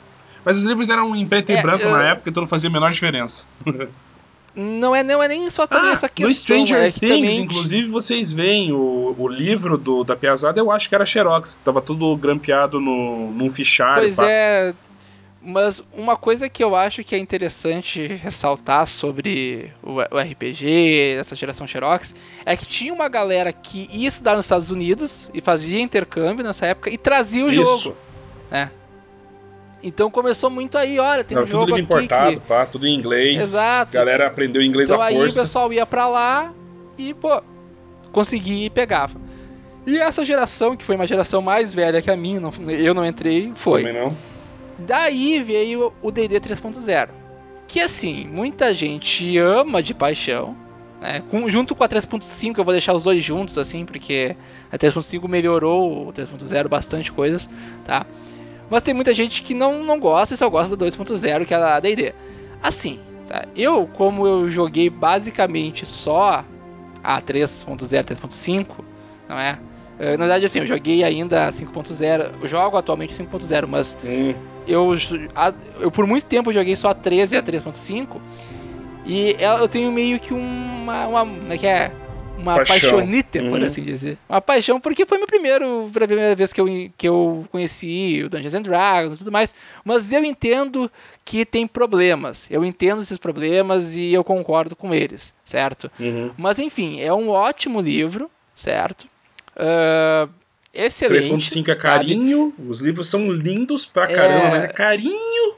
Speaker 3: Mas os livros eram em preto e
Speaker 2: É,
Speaker 3: branco
Speaker 2: eu-
Speaker 3: na época, então não fazia a menor diferença. (laughs)
Speaker 2: Não é, não é nem só também
Speaker 3: Ah,
Speaker 2: essa
Speaker 3: no
Speaker 2: questão.
Speaker 3: Stranger
Speaker 2: é
Speaker 3: Things,
Speaker 2: também...
Speaker 3: inclusive, vocês veem o, o livro do, da Piazada, eu acho que era Xerox. Tava tudo grampeado no, num fichário.
Speaker 2: Pois
Speaker 3: pá.
Speaker 2: é. Mas uma coisa que eu acho que é interessante ressaltar sobre o, o RPG, essa geração Xerox, é que tinha uma galera que ia estudar nos Estados Unidos e fazia intercâmbio nessa época e trazia o
Speaker 3: Isso.
Speaker 2: jogo, né? Então começou muito aí, olha, tem um
Speaker 3: tudo
Speaker 2: jogo
Speaker 3: livro
Speaker 2: aqui
Speaker 3: importado,
Speaker 2: que...
Speaker 3: pá, tudo em inglês.
Speaker 2: Exato.
Speaker 3: Galera aprendeu inglês
Speaker 2: Então
Speaker 3: à
Speaker 2: aí o
Speaker 3: força.
Speaker 2: pessoal ia pra lá e, pô, conseguia e pegava. E essa geração, que foi uma geração mais velha que a minha, não- eu não entrei, foi.
Speaker 3: Também não.
Speaker 2: Daí veio o D&D 3.0, que assim, muita gente ama de paixão, né? Com- junto com a 3.5, eu vou deixar os dois juntos assim, porque a 3.5 melhorou o 3.0 bastante coisas, tá? Mas tem muita gente que não, não gosta e só gosta da 2.0, que é a D&D. Assim, tá? Eu, como eu joguei basicamente só a 3.0, 3.5, não é? Eh, Na verdade, assim, eu joguei ainda a 5.0, eu jogo atualmente 5.0, mas
Speaker 3: Hum,
Speaker 2: eu, a- eu por muito tempo joguei só a 13 e a 3.5 e eu tenho meio que uma, uma como é que é uma
Speaker 3: Paixão.
Speaker 2: paixonite, por
Speaker 3: Uhum.
Speaker 2: assim dizer. Uma paixão porque foi meu primeiro, a primeira vez que eu, que eu conheci o Dungeons and Dragons e tudo mais. Mas eu entendo que tem problemas. Eu entendo esses problemas e eu concordo com eles, certo?
Speaker 3: uhum.
Speaker 2: Mas enfim, é um ótimo livro, certo? Ah, excelente.
Speaker 3: 3.5 é
Speaker 2: sabe?
Speaker 3: carinho, os livros são lindos pra
Speaker 2: É.
Speaker 3: caramba, mas é carinho.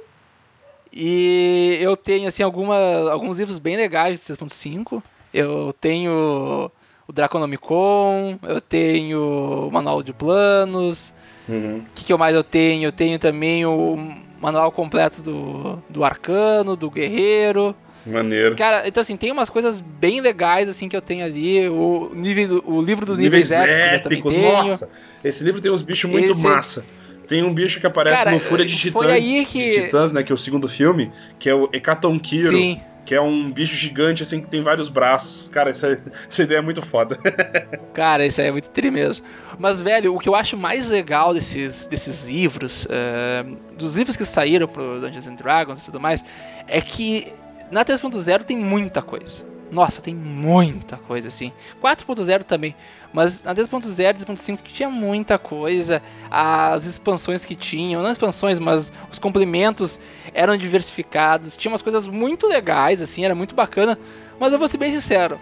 Speaker 2: E eu tenho assim alguma, alguns livros bem legais de 6.5. Eu tenho o Draconomicon, eu tenho o Manual de Planos.
Speaker 3: Uhum.
Speaker 2: O que, que eu mais eu tenho? Eu tenho também o manual completo do, do Arcano, do Guerreiro.
Speaker 3: Maneiro.
Speaker 2: Cara, então assim, tem umas coisas bem legais assim que eu tenho ali. O, nível, o livro dos níveis, épicos, eu também tenho.
Speaker 3: Nossa, esse livro tem uns bichos muito
Speaker 2: Esse-
Speaker 3: massa. Tem um bicho que aparece
Speaker 2: Cara,
Speaker 3: no Fúria de Titãs,
Speaker 2: que-
Speaker 3: de Titãs, né, que é o segundo filme, que é o Hecatonkiro,
Speaker 2: Sim.
Speaker 3: Que é um bicho gigante assim que tem vários braços. Cara, essa, (laughs) essa ideia é muito foda. (laughs)
Speaker 2: Cara, isso aí é muito tri mesmo. Mas, velho, o que eu acho mais legal desses, desses livros, eh, dos livros que saíram pro Dungeons and Dragons e tudo mais, é que na 3.0 tem muita coisa. Nossa, tem muita coisa, assim. 4.0 também. Mas na 3.0, 3.5 tinha muita coisa. As expansões que tinham, não expansões, mas os complementos eram diversificados. Tinha umas coisas muito legais, assim, era muito bacana. Mas eu vou ser bem sincero.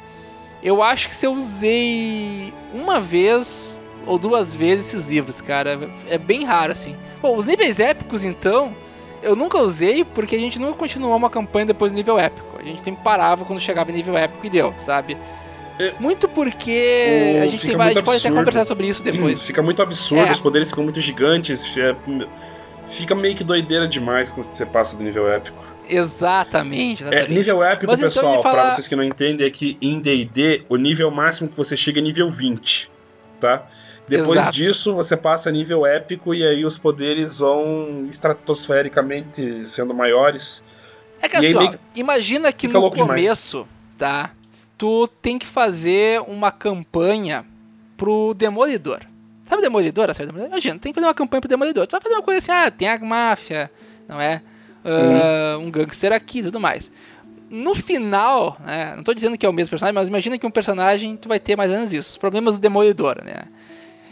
Speaker 2: Eu acho que se eu usei uma vez ou duas vezes esses livros, cara, é bem raro assim. Bom, os níveis épicos então, eu nunca usei porque a gente nunca continuou uma campanha depois do nível épico. A gente sempre parava quando chegava em nível épico e deu, sabe?
Speaker 3: É.
Speaker 2: Muito porque
Speaker 3: O-
Speaker 2: a gente, tem, a gente pode até conversar sobre isso depois. (clears throat)
Speaker 3: Fica muito absurdo,
Speaker 2: É.
Speaker 3: os poderes ficam muito gigantes. é- Fica meio que doideira demais quando você passa do nível épico.
Speaker 2: Exatamente,
Speaker 3: É,
Speaker 2: exatamente.
Speaker 3: nível épico,
Speaker 2: Mas então
Speaker 3: pessoal,
Speaker 2: falar-
Speaker 3: pra vocês que não entendem, é que em D&D, o nível máximo que você chega é nível 20, tá? Depois
Speaker 2: Exato.
Speaker 3: disso, você passa nível épico e aí os poderes vão estratosfericamente sendo maiores.
Speaker 2: É que assim,
Speaker 3: meio
Speaker 2: imagina que
Speaker 3: fica
Speaker 2: no
Speaker 3: louco demais.
Speaker 2: começo, tá? Tu tem que fazer uma campanha pro Demolidor. Sabe o Demolidor, a série Demolidor? Imagina, tem que fazer uma campanha pro Demolidor. Tu vai fazer uma coisa assim, ah, tem a máfia, não é? Ah, Um gangster aqui e tudo mais. No final, né? Não tô dizendo que é o mesmo personagem, mas imagina que um personagem tu vai ter mais ou menos isso. Os problemas do Demolidor, né?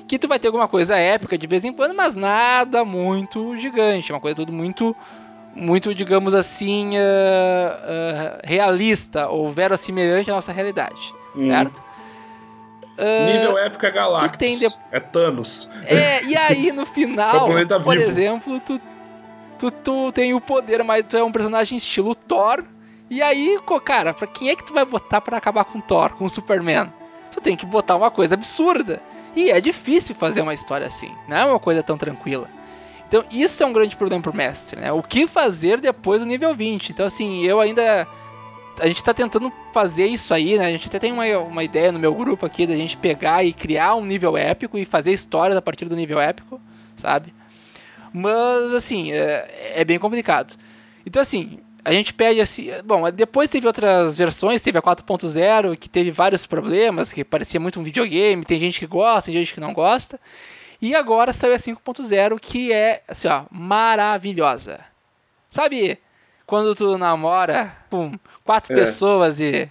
Speaker 2: Que tu vai ter alguma coisa épica de vez em quando, mas nada muito gigante. Uma coisa tudo muito muito, digamos assim, ah, ah, realista ou verossimilhante à nossa realidade,
Speaker 3: Hum.
Speaker 2: certo? Ah,
Speaker 3: nível épico é Galactus.
Speaker 2: tu tem de-
Speaker 3: É Thanos.
Speaker 2: é, e aí no (laughs)
Speaker 3: É
Speaker 2: final,
Speaker 3: planeta
Speaker 2: por
Speaker 3: vivo.
Speaker 2: exemplo, tu, tu, tu tem o poder, mas tu é um personagem estilo Thor. E aí, cara, pra quem é que tu vai botar pra acabar com Thor, com Superman? Tu tem que botar uma coisa absurda. E é difícil fazer uma história assim, não é uma coisa tão tranquila. Então, isso é um grande problema pro mestre, né? O que fazer depois do nível 20? Então, assim, eu ainda. A gente tá tentando fazer isso aí, né? A gente até tem uma, uma ideia no meu grupo aqui da gente pegar e criar um nível épico e fazer histórias a partir do nível épico, sabe? Mas, assim, é, é bem complicado. Então, assim, a gente pede assim. Bom, depois teve outras versões, teve a 4.0, que teve vários problemas, que parecia muito um videogame, tem gente que gosta, tem gente que não gosta. E agora saiu a 5.0, que é, assim, ó, maravilhosa. Sabe quando tu namora com quatro
Speaker 3: É.
Speaker 2: pessoas e.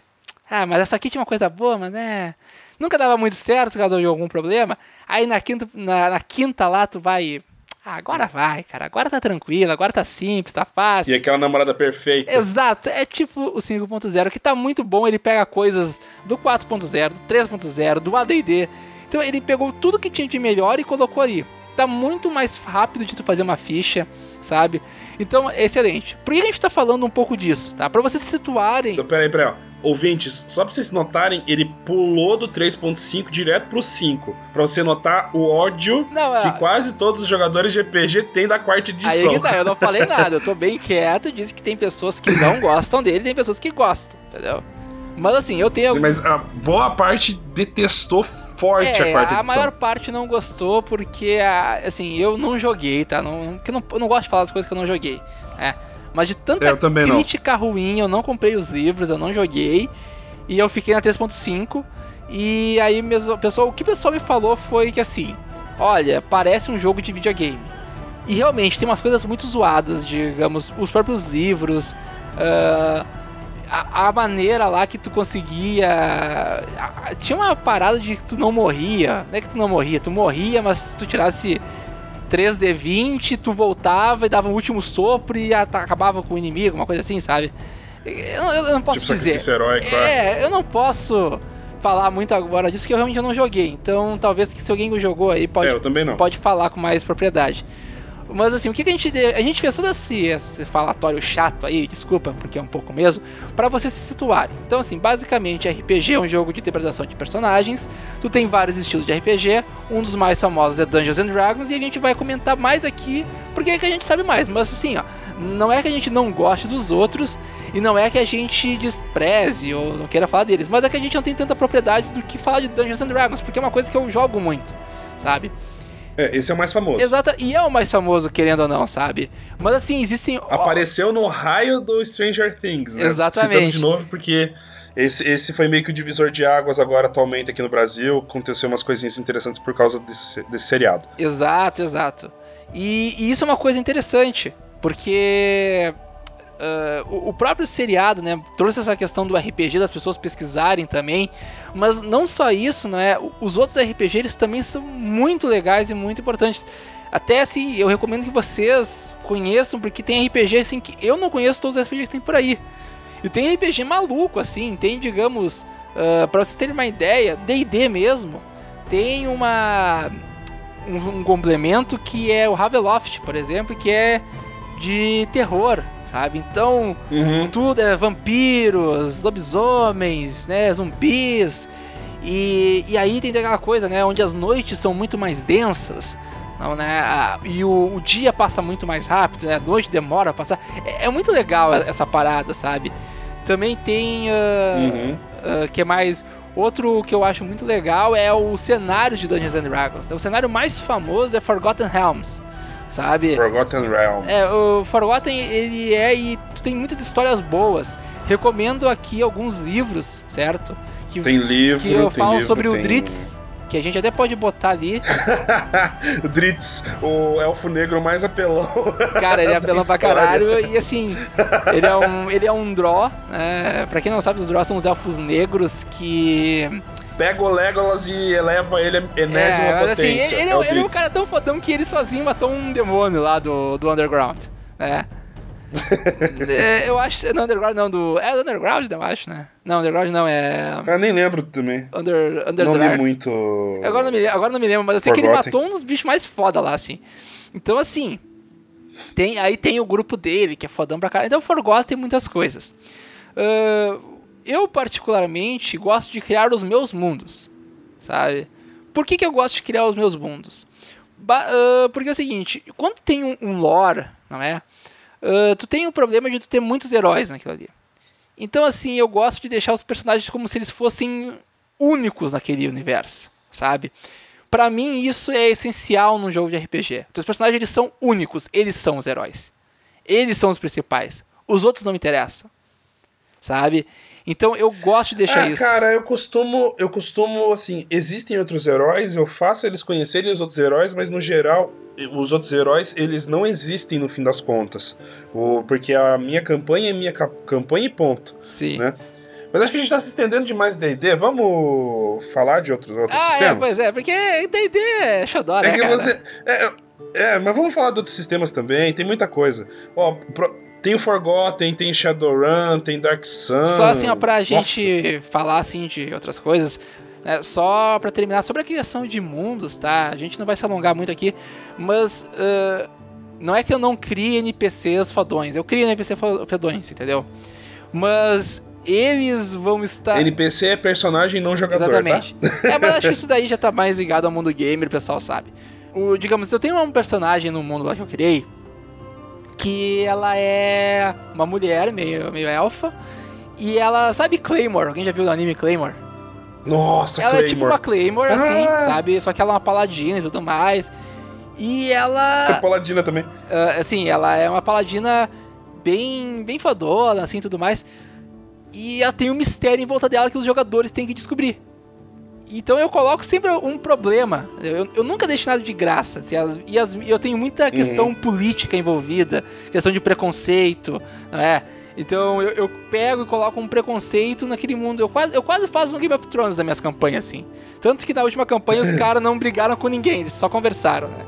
Speaker 2: Ah, mas essa aqui tinha uma coisa boa, mas né. Nunca dava muito certo por causa de algum problema. Aí na quinta, na, na quinta lá tu vai. Ah, agora vai, cara. Agora tá tranquilo, agora tá simples, tá fácil.
Speaker 3: E aquela namorada perfeita.
Speaker 2: Exato, é tipo o 5.0, que tá muito bom, ele pega coisas do 4.0, do 3.0, do AD&D. Então ele pegou tudo que tinha de melhor e colocou ali. Tá muito mais rápido de tu fazer uma ficha, sabe? Então, é excelente. Por que a gente tá falando um pouco disso, tá? Pra vocês se situarem.
Speaker 3: Então, peraí, peraí, ó. Ouvintes, só pra vocês notarem, ele pulou do 3.5 direto pro 5. Pra você notar o ódio
Speaker 2: Não, é-
Speaker 3: que quase todos os jogadores de RPG têm da quarta
Speaker 2: Aí
Speaker 3: edição.
Speaker 2: que tá, eu não falei nada, eu tô (laughs) bem quieto, disse que tem pessoas que não gostam dele, tem pessoas que gostam, entendeu? Mas assim, eu tenho
Speaker 3: Mas a boa parte detestou forte
Speaker 2: É,
Speaker 3: a quarta edição.
Speaker 2: maior parte não gostou porque, a- assim, eu não joguei, tá? Não, eu, não, eu não gosto de falar das coisas que eu não joguei, né? Mas de tanta
Speaker 3: É, também não.
Speaker 2: crítica ruim, eu não comprei os livros, eu não joguei. E eu fiquei na 3.5. E aí, mesmo, o pessoal, o que o pessoal me falou foi que, assim, olha, parece um jogo de videogame. E realmente, tem umas coisas muito zoadas, digamos, os próprios livros... ah, a, a maneira lá que tu conseguia. a- tinha uma parada de que tu não morria. Não é que tu não morria, tu morria, mas se tu tirasse 3D20, tu voltava e dava um último sopro e acabava com o inimigo, uma coisa assim, sabe? Eu, eu- não posso
Speaker 3: Tipo
Speaker 2: dizer.
Speaker 3: heróico,
Speaker 2: É, eu não posso falar muito agora disso, porque eu realmente não joguei. Então, talvez que se alguém jogou aí pode
Speaker 3: É, eu também não.
Speaker 2: pode falar com mais propriedade. Mas assim, o que, que a gente de- a gente fez todo esse, esse falatório chato aí, desculpa, porque é um pouco mesmo, para vocês se situarem. Então assim, basicamente RPG é um jogo de interpretação de personagens. Tu tem vários estilos de RPG, um dos mais famosos é Dungeons and Dragons e a gente vai comentar mais aqui porque é que a gente sabe mais. Mas assim, ó, não é que a gente não goste dos outros e não é que a gente despreze ou não queira falar deles, mas é que a gente não tem tanta propriedade do que falar de Dungeons and Dragons, porque é uma coisa que eu jogo muito, sabe?
Speaker 3: É, esse é o mais famoso.
Speaker 2: Exata, e é o mais famoso, querendo ou não, sabe? Mas assim, existem.
Speaker 3: Apareceu no raio do Stranger Things, né?
Speaker 2: Exatamente.
Speaker 3: Citando de novo, porque esse, esse foi meio que o divisor de águas agora atualmente aqui no Brasil. Aconteceu umas coisinhas interessantes por causa desse, desse seriado.
Speaker 2: Exato, exato. E, e isso é uma coisa interessante, porque ah, o, o próprio seriado, né, trouxe essa questão do RPG das pessoas pesquisarem também, mas não só isso, né? Os outros RPG eles também são muito legais e muito importantes. Até assim, eu recomendo que vocês conheçam, porque tem RPG assim que eu não conheço todos os RPGs que tem por aí. E tem RPG maluco, assim, tem, digamos, uh, para vocês terem uma ideia, D&D mesmo, tem uma um, um complemento que é o Raveloft, por exemplo, que é de terror, sabe? Então,
Speaker 3: Uhum.
Speaker 2: tudo é vampiros, lobisomens, né, zumbis. E, e aí tem aquela coisa, né, onde as noites são muito mais densas, não, né, e o, o dia passa muito mais rápido, né, a noite demora a passar. É, é muito legal essa parada, sabe? Também tem, ah,
Speaker 3: Uhum.
Speaker 2: ah, que é mais Outro que eu acho muito legal é o cenário de Dungeons and Dragons. O cenário mais famoso é Forgotten Realms, sabe?
Speaker 3: Forgotten Realms.
Speaker 2: É, o Forgotten ele é e tem muitas histórias boas. Recomendo aqui alguns livros, certo? Que,
Speaker 3: Tem livro,
Speaker 2: que eu falo
Speaker 3: livro,
Speaker 2: sobre o
Speaker 3: tem-
Speaker 2: Dritz, que a gente até pode botar ali.
Speaker 3: o (laughs) Dritz, o elfo negro mais apelão.
Speaker 2: Cara, ele é (laughs) apelão pra caralho e assim, ele é um, ele é um draw, né? Pra quem não sabe, os draws são os elfos negros que.
Speaker 3: Pega o Legolas e eleva ele a enésima
Speaker 2: É, assim,
Speaker 3: potência.
Speaker 2: ele, ele
Speaker 3: é
Speaker 2: ele é um cara tão fodão que ele sozinho matou um demônio lá do, do Underground, né? É, eu acho. No Underground não, do. É do Underground, eu acho, né? Não, Underground não, é.
Speaker 3: Eu nem lembro também.
Speaker 2: Under, Underdark.
Speaker 3: Não li muito.
Speaker 2: Agora não, me, lembro- agora não me lembro, mas eu sei que ele
Speaker 3: Forgotten.
Speaker 2: matou um dos bichos mais foda lá, assim. Então, assim. Tem, aí tem o grupo dele, que é fodão pra caralho. Então, o Forgotten tem muitas coisas. Ahn, eu, particularmente, gosto de criar os meus mundos. Sabe? Por que, que eu gosto de criar os meus mundos? Ba- ah, porque é o seguinte: quando tem um, um lore, não é? Ah, tu tem o problema de tu ter muitos heróis naquilo ali. Então, assim, eu gosto de deixar os personagens como se eles fossem únicos naquele universo, sabe? Pra mim isso é essencial num jogo de RPG. Os personagens eles são únicos, eles são os heróis. Eles são os principais. Os outros não me interessam. Sabe? Então eu gosto de deixar
Speaker 3: ah,
Speaker 2: isso.
Speaker 3: cara, eu costumo, eu costumo, assim, existem outros heróis, eu faço eles conhecerem os outros heróis, mas no geral, os outros heróis, eles não existem no fim das contas. O, porque a minha campanha é minha ca- campanha e ponto.
Speaker 2: Sim.
Speaker 3: né? Mas acho que a gente tá se estendendo demais D&D, vamos falar de outros, outros
Speaker 2: Ah, é,
Speaker 3: sistemas?
Speaker 2: pois é, porque D&D é xodó, né,
Speaker 3: É que
Speaker 2: cara?
Speaker 3: você. É, é, mas vamos falar de outros sistemas também, tem muita coisa. Ó, pro- tem o Forgotten, tem Shadowrun, tem Dark Sun.
Speaker 2: Só assim, ó, pra
Speaker 3: Nossa.
Speaker 2: gente falar assim de outras coisas, né, só pra terminar sobre a criação de mundos, tá? A gente não vai se alongar muito aqui, mas ah, não é que eu não crie NPCs fodões, eu crio NPC fo- fodões, entendeu? Mas eles vão estar.
Speaker 3: NPC é personagem não jogador, tá?
Speaker 2: Exatamente. (laughs) É, mas acho que isso daí já tá mais ligado ao mundo gamer, o pessoal sabe. O, digamos, eu tenho um personagem no mundo lá que eu criei que ela é uma mulher meio, meio elfa. E ela, sabe Claymore? Alguém já viu o anime Claymore?
Speaker 3: Nossa,
Speaker 2: ela
Speaker 3: Claymore.
Speaker 2: é tipo uma Claymore, assim,
Speaker 3: Ah.
Speaker 2: sabe? Só que ela é uma paladina e tudo mais. E ela.
Speaker 3: Paladina também.
Speaker 2: Ah, assim, ela é uma paladina bem, bem fodona, assim, tudo mais. E ela tem um mistério em volta dela que os jogadores têm que descobrir. Então eu coloco sempre um problema. Eu, eu nunca deixo nada de graça. assim, as- e as- eu tenho muita questão política envolvida, questão de preconceito, não é? Então eu, eu pego e coloco um preconceito naquele mundo. Eu quase, eu quase faço um Game of Thrones nas minhas campanhas, assim. Tanto que na última campanha os (laughs) caras não brigaram com ninguém, eles só conversaram, né?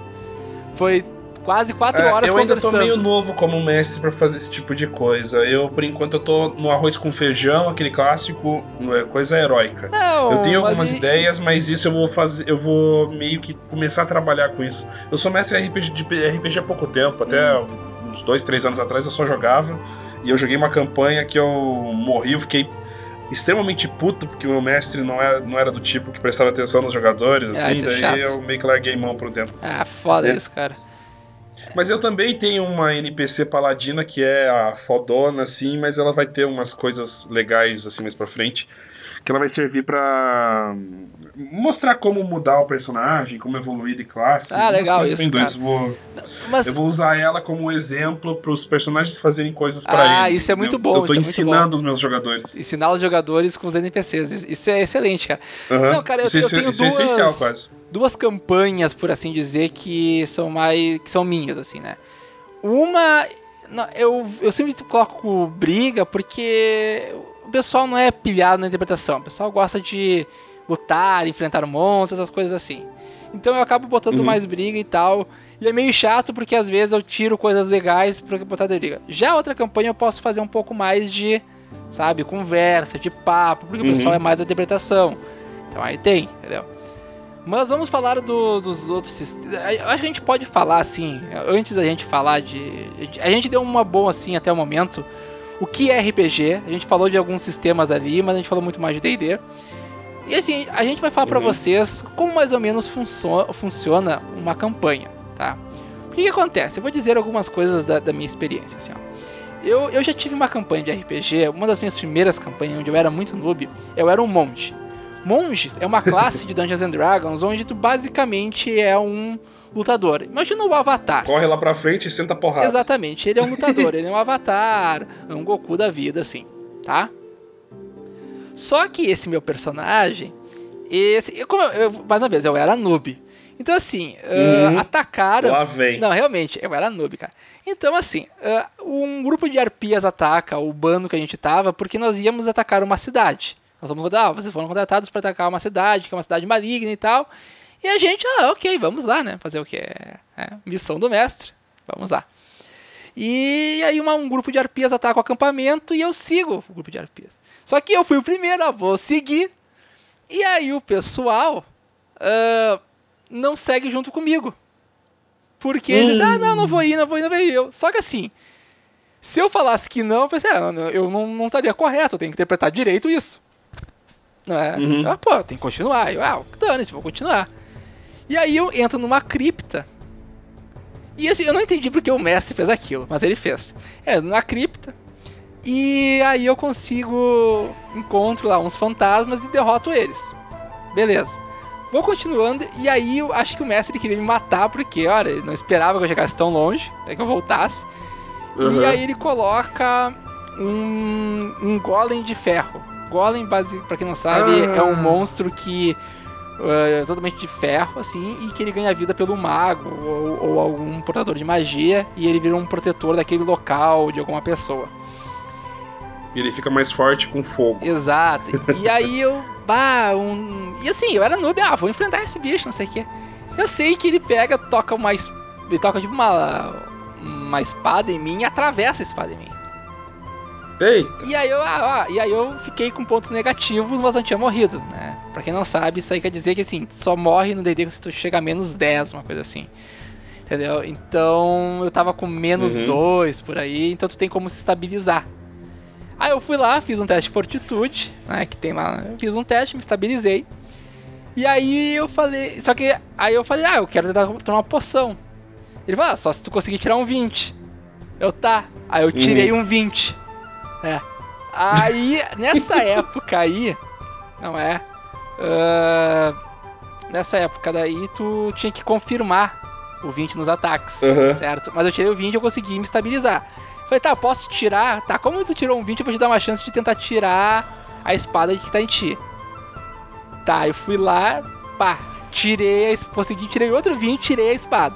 Speaker 2: Foi quase quatro
Speaker 3: É,
Speaker 2: horas
Speaker 3: eu ainda tô
Speaker 2: conversando.
Speaker 3: meio novo como mestre pra fazer esse tipo de coisa. Eu, por enquanto, eu tô no arroz com feijão, aquele clássico, é, coisa heróica.
Speaker 2: Não,
Speaker 3: Eu tenho
Speaker 2: mas
Speaker 3: algumas
Speaker 2: e-
Speaker 3: ideias, mas isso eu vou fazer, eu vou meio que começar a trabalhar com isso. Eu sou mestre RPG de RPG há pouco tempo, até
Speaker 2: Hum.
Speaker 3: uns dois, três anos atrás eu só jogava e eu joguei uma campanha que eu morri, eu fiquei extremamente puto porque o meu mestre não era, não era do tipo que prestava atenção nos jogadores,
Speaker 2: É,
Speaker 3: assim,
Speaker 2: é
Speaker 3: daí
Speaker 2: chato.
Speaker 3: eu meio que larguei mão por um tempo.
Speaker 2: Ah, foda
Speaker 3: É.
Speaker 2: isso, cara.
Speaker 3: Mas eu também tenho uma NPC paladina que é a fodona, assim, mas ela vai ter umas coisas legais, assim, mais pra frente. Que ela vai servir pra mostrar como mudar o personagem, como evoluir de classe.
Speaker 2: Ah, legal isso, cara.
Speaker 3: Vou,
Speaker 2: Mas
Speaker 3: eu vou usar ela como exemplo pros personagens fazerem coisas pra
Speaker 2: Ah,
Speaker 3: eles.
Speaker 2: isso é muito bom,
Speaker 3: Eu tô
Speaker 2: isso é
Speaker 3: ensinando os meus jogadores.
Speaker 2: ensinar os jogadores com os NPCs, isso- é excelente, cara.
Speaker 3: Aham.
Speaker 2: Não, cara, eu-
Speaker 3: isso,
Speaker 2: eu
Speaker 3: isso-
Speaker 2: tenho
Speaker 3: isso é essencial,
Speaker 2: duas-
Speaker 3: quase.
Speaker 2: Duas campanhas, por assim dizer, que são mais. que são minhas, assim, né? Uma. Eu, eu sempre coloco briga porque o pessoal não é pilhado na interpretação. O pessoal gosta de lutar, enfrentar monstros, essas coisas assim. Então eu acabo botando
Speaker 3: Uhum.
Speaker 2: mais briga e tal. E é meio chato porque às vezes eu tiro coisas legais pra botar de briga. Já outra campanha eu posso fazer um pouco mais de, sabe, conversa, de papo, porque
Speaker 3: Uhum.
Speaker 2: o pessoal é mais da interpretação. Então aí tem, entendeu? Mas vamos falar do- dos outros sistemas. A gente pode falar assim, antes da gente falar de. A gente deu uma boa assim até o momento. O que é RPG? A gente falou de alguns sistemas ali, mas a gente falou muito mais de DD. E enfim, a gente vai falar pra
Speaker 3: Uhum.
Speaker 2: vocês como mais ou menos funcio- funciona uma campanha, tá? O que, que acontece? Eu vou dizer algumas coisas da, da minha experiência, assim, ó. Eu, eu já tive uma campanha de RPG, uma das minhas primeiras campanhas, onde eu era muito noob, eu era um monge. Monge é uma classe de Dungeons and Dragons onde tu basicamente é um lutador. Imagina o Avatar.
Speaker 3: Corre lá pra frente e senta porrada.
Speaker 2: Exatamente, ele é um lutador, (laughs) ele é um avatar, é um Goku da vida, assim, tá? Só que esse meu personagem, esse, eu, como eu- eu- mais uma vez, eu era noob. Então, assim,
Speaker 3: Uhum.
Speaker 2: atacaram.
Speaker 3: Lá vem.
Speaker 2: Não, realmente, eu era noob, cara. Então, assim, ah, um grupo de arpias ataca o bando que a gente tava porque nós íamos atacar uma cidade. Nós vamos ah, vocês foram contratados para atacar uma cidade, que é uma cidade maligna e tal. E a gente, ah, ok, vamos lá, né? Fazer o que? É, missão do mestre. Vamos lá. E aí uma- um grupo de arpias ataca o acampamento e eu sigo o grupo de arpias. Só que eu fui o primeiro, ah, vou seguir. E aí o pessoal ah, não segue junto comigo. Porque eles dizem, ah, não, não vou ir, não vou ir, não vou ir. Eu. Só que assim, se eu falasse que não, eu pensei, ah, não, eu não, não estaria correto, eu tenho que interpretar direito isso. Não é?
Speaker 3: Uhum.
Speaker 2: Ah, pô, tem que continuar. Eu, ah, dane-se, vou continuar. E aí eu entro numa cripta. E assim, eu não entendi porque o mestre fez aquilo, mas ele fez. É, numa cripta. E aí eu consigo. Encontro lá uns fantasmas e derroto eles. Beleza. Vou continuando, e aí eu acho que o mestre queria me matar, porque, olha, ele não esperava que eu chegasse tão longe, até que eu voltasse.
Speaker 3: Uhum.
Speaker 2: E aí ele coloca um, um golem de ferro. Golem, base, pra quem não sabe,
Speaker 3: Ah.
Speaker 2: é um monstro que é totalmente de ferro, assim, e que ele ganha vida pelo mago ou, ou algum portador de magia, e ele vira um protetor daquele local, de alguma pessoa.
Speaker 3: E ele fica mais forte com fogo.
Speaker 2: Exato. (laughs) E aí eu. Bah, um. E assim, eu era noob, ah, vou enfrentar esse bicho, não sei o quê. Eu sei que ele pega, toca uma. Ele toca tipo uma. Uma espada em mim e atravessa a espada em mim.
Speaker 3: Eita.
Speaker 2: E aí eu, ah, e aí eu fiquei com pontos negativos, mas não tinha morrido, né? Pra quem não sabe, isso aí quer dizer que assim, só morre no DD se tu chega a menos 10, uma coisa assim. Entendeu? Então eu tava com menos
Speaker 3: Uhum.
Speaker 2: 2 por aí, então tu tem como se estabilizar. Aí eu fui lá, fiz um teste de fortitude, né? Que tem lá. Eu fiz um teste, me estabilizei. E aí eu falei. Só que aí eu falei, ah, eu quero tentar tomar uma poção. Ele falou, ah, só se tu conseguir tirar um 20. Eu tá. Aí eu tirei um 20. É. Aí, nessa (laughs) época aí, não é? ah, nessa época daí, tu tinha que confirmar o 20 nos ataques,
Speaker 3: Aham.
Speaker 2: certo? Mas eu tirei o 20 e eu consegui me estabilizar. Falei, tá, posso tirar? Tá, como tu tirou um 20, eu vou te dar uma chance de tentar tirar a espada que tá em ti. Tá, eu fui lá, pá, tirei, consegui, tirei outro 20, tirei a espada.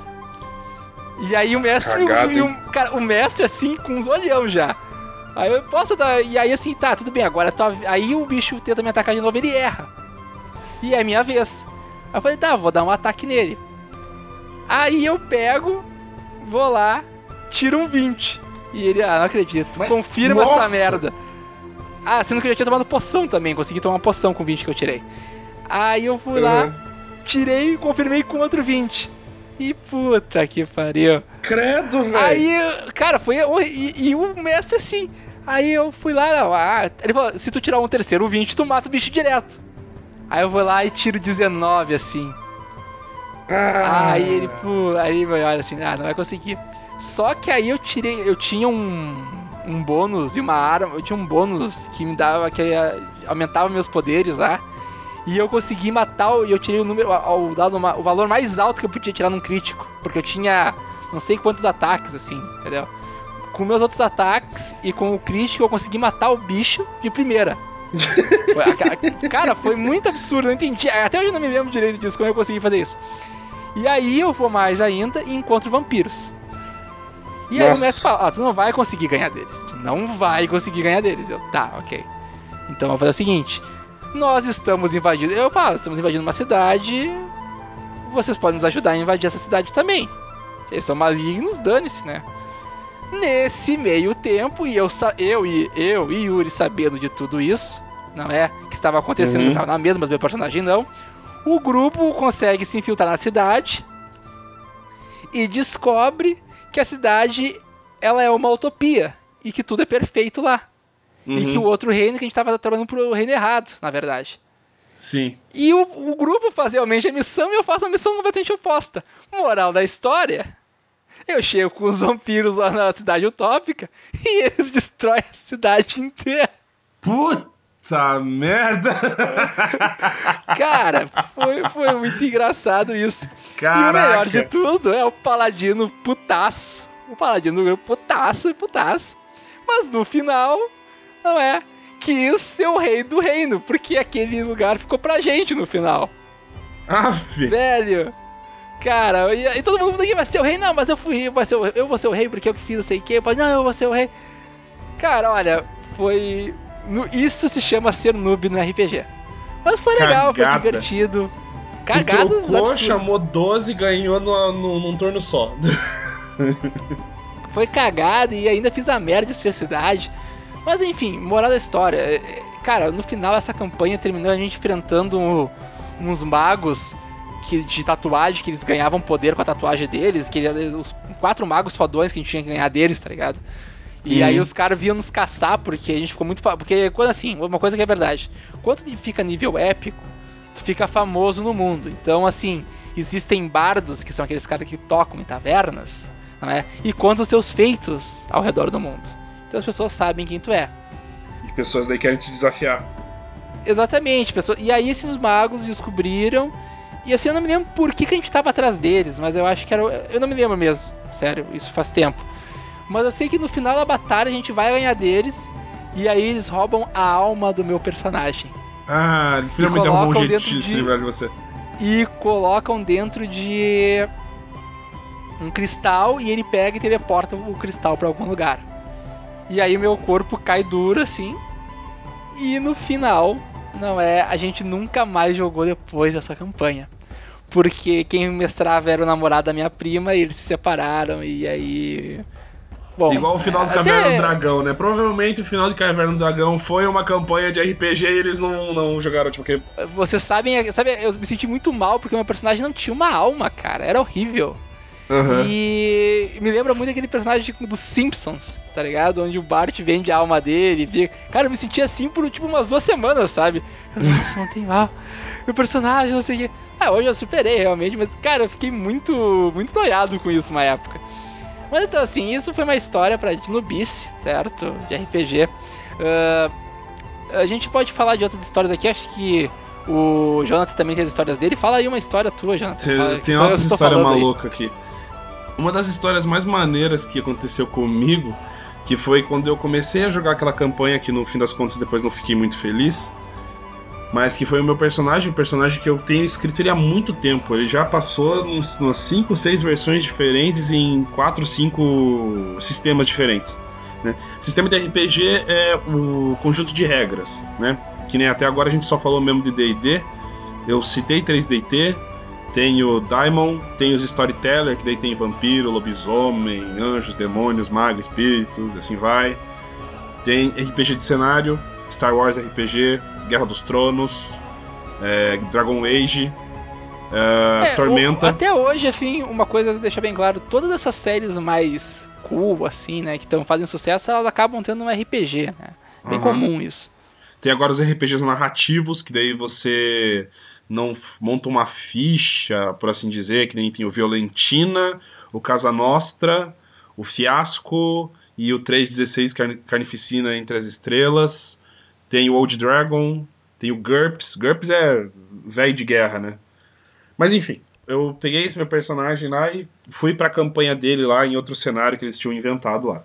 Speaker 2: E aí o mestre,
Speaker 3: Cagado,
Speaker 2: o,
Speaker 3: hein?
Speaker 2: cara, o mestre assim, com uns olhão já. Aí eu posso dar. E aí assim, tá, tudo bem, agora tua- aí o bicho tenta me atacar de novo, ele erra. E é minha vez. Aí eu falei, tá, vou dar um ataque nele. Aí eu pego, vou lá, tiro um 20. E ele, ah, não acredito,
Speaker 3: Mas-
Speaker 2: confirma
Speaker 3: Nossa!
Speaker 2: essa merda. Ah, sendo que eu já tinha tomado poção também, consegui tomar uma poção com 20 que eu tirei. Aí eu fui lá,
Speaker 3: Uhum.
Speaker 2: tirei e confirmei com outro 20. E puta que pariu.
Speaker 3: Credo, velho.
Speaker 2: Aí, cara, foi. E, e o mestre assim. Aí eu fui lá, não, ah, ele falou: se tu tirar um terceiro 20, tu mata o bicho direto. Aí eu vou lá e tiro 19 assim.
Speaker 3: Ah.
Speaker 2: Aí ele, pô, aí ele olha assim, ah, não vai conseguir. Só que aí eu tirei, eu tinha um, um bônus e uma arma, eu tinha um bônus que me dava, que aumentava meus poderes lá. E eu consegui matar, e eu tirei o número, o, o o valor mais alto que eu podia tirar num crítico. Porque eu tinha não sei quantos ataques, assim, entendeu? Com meus outros ataques e com o crítico eu consegui matar o bicho de primeira. (laughs) Cara, foi muito absurdo, não entendi. Até hoje eu não me lembro direito disso, como eu consegui fazer isso. E aí eu vou mais ainda e encontro vampiros. E aí o
Speaker 3: Nossa.
Speaker 2: mestre fala, ah, tu não vai conseguir ganhar deles. Tu não vai conseguir ganhar deles. Eu, tá, ok. Então eu vou fazer o seguinte. Nós estamos invadindo. Eu falo, estamos invadindo uma cidade. Vocês podem nos ajudar a invadir essa cidade também. Eles são malignos, dane-se, né? Nesse meio tempo, e eu, eu, e, eu e Yuri sabendo de tudo isso, não é? Que estava acontecendo,
Speaker 3: Uhum.
Speaker 2: que estava na mesma, mas meu personagem não. O grupo consegue se infiltrar na cidade e descobre que a cidade ela é uma utopia e que tudo é perfeito lá. E
Speaker 3: Uhum.
Speaker 2: que o outro reino, que a gente estava trabalhando pro reino errado, na verdade.
Speaker 3: Sim.
Speaker 2: E o, o grupo faz realmente a missão e eu faço a missão completamente oposta. Moral da história: eu chego com os vampiros lá na cidade utópica e eles destroem a cidade inteira.
Speaker 3: Puta merda! (laughs)
Speaker 2: Cara, foi, foi muito engraçado isso.
Speaker 3: Caraca.
Speaker 2: E o melhor de tudo é o Paladino putaço. O Paladino putaço e putaço. Mas no final, não é? Quis ser o rei do reino, porque aquele lugar ficou pra gente no final.
Speaker 3: Aff.
Speaker 2: Velho. Cara, e, e todo mundo aqui vai ser o rei, não, mas eu fui, eu vou ser o, eu vou ser o rei porque eu que fiz, não sei o que. Não, eu vou ser o rei. Cara, olha, foi. no- isso se chama ser noob no RPG. Mas foi legal,
Speaker 3: Cagada.
Speaker 2: foi divertido. Cagadas
Speaker 3: trocou,
Speaker 2: absurdas.
Speaker 3: chamou 12 e ganhou no, no- num turno só. (laughs)
Speaker 2: Foi cagado e ainda fiz a merda de a cidade. Mas enfim, moral da história. é, é, Cara, no final essa campanha terminou a gente enfrentando uns magos que, de tatuagem, que eles ganhavam poder com a tatuagem deles, que eram os quatro magos fodões que a gente tinha que ganhar deles, tá ligado? E
Speaker 3: Uhum.
Speaker 2: aí os caras vinham nos caçar porque a gente ficou muito. Porque quando assim, uma coisa que é verdade. Quando tu fica nível épico, tu fica famoso no mundo. Então, assim, existem bardos, que são aqueles caras que tocam em tavernas, não é? E contam os seus feitos ao redor do mundo. Então as pessoas sabem quem tu é.
Speaker 3: E pessoas daí querem te desafiar.
Speaker 2: Exatamente, pessoas. E aí esses magos descobriram. E assim, eu não me lembro por que, que a gente tava atrás deles, mas eu acho que era. Eu não me lembro mesmo, sério, isso faz tempo. Mas eu sei que no final da batalha a gente vai ganhar deles. E aí eles roubam a alma do meu personagem.
Speaker 3: Ah, ele finalmente
Speaker 2: colocam
Speaker 3: arrumou um
Speaker 2: dentro
Speaker 3: jeito de se livrar de você.
Speaker 2: e colocam dentro de um cristal e ele pega e teleporta o cristal pra algum lugar. E aí meu corpo cai duro assim. E no final, não é, a gente nunca mais jogou depois dessa campanha. Porque quem mestrava era o namorado da minha prima e eles se separaram e aí Bom,
Speaker 3: Igual o final do
Speaker 2: até-
Speaker 3: Caverna do Dragão, né? Provavelmente o final do Caverna do Dragão foi uma campanha de RPG e eles não, não jogaram, tipo, que.
Speaker 2: Vocês sabem, sabe, eu me senti muito mal porque meu personagem não tinha uma alma, cara. Era horrível.
Speaker 3: Aham.
Speaker 2: E me lembra muito aquele personagem dos Simpsons, tá ligado? Onde o Bart vende a alma dele. fica- Cara, eu me senti assim por tipo umas duas semanas, sabe? Eu, Nossa, não tem mal. Meu personagem, não sei o quê. Ah, hoje eu superei realmente, mas cara, eu fiquei muito, muito noiado com isso uma época. Mas então, assim, isso foi uma história pra de nubice, certo? De RPG. Ah, a gente pode falar de outras histórias aqui, acho que o Jonathan também tem as histórias dele. Fala aí uma história tua, Jonathan.
Speaker 3: Tem,
Speaker 2: Fala-
Speaker 3: tem
Speaker 2: tô
Speaker 3: histórias malucas aqui. Uma das histórias mais maneiras que aconteceu comigo, que foi quando eu comecei a jogar aquela campanha que no fim das contas depois não fiquei muito feliz. Mas que foi o meu personagem, um personagem que eu tenho escrito ele há muito tempo. Ele já passou uns- umas 5, 6 versões diferentes em 4, 5 sistemas diferentes. Né? Sistema de RPG é o conjunto de regras, né? Que nem até agora a gente só falou mesmo de D&D. Eu citei 3DT, tem o Daimon, tem os Storyteller, que daí tem vampiro, lobisomem, anjos, demônios, magos, espíritos, assim vai. Tem RPG de cenário, Star Wars RPG, Guerra dos Tronos, é, Dragon Age, é,
Speaker 2: É,
Speaker 3: Tormenta.
Speaker 2: o- até hoje, assim, uma coisa deixa bem claro, todas essas séries mais cool, assim, né, que tão, fazem sucesso, elas acabam tendo um RPG, né? Bem
Speaker 3: Uhum.
Speaker 2: comum isso.
Speaker 3: Tem agora os RPGs narrativos, que daí você não monta uma ficha, por assim dizer, que nem tem o Violentina, o Casa Nostra, o Fiasco e o 316 Carni- Carnificina entre as estrelas. Tem o Old Dragon, tem o GURPS. GURPS é velho de guerra, né? Mas enfim, eu peguei esse meu personagem lá e fui pra campanha dele lá em outro cenário que eles tinham inventado lá.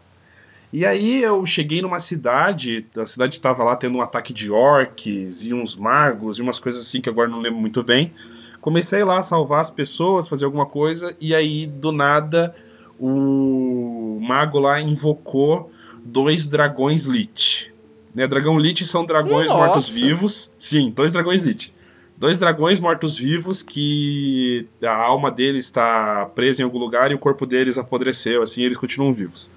Speaker 3: E aí eu cheguei numa cidade, a cidade estava lá tendo um ataque de orcs e uns magos e umas coisas assim que agora não lembro muito bem. Comecei lá a salvar as pessoas, fazer alguma coisa, e aí do nada o mago lá invocou dois dragões Lich. Né, dragão Lich são dragões mortos-vivos. Sim, dois dragões Lich. Dois dragões mortos-vivos que a alma deles está presa em algum lugar e o corpo deles apodreceu, assim, eles continuam vivos.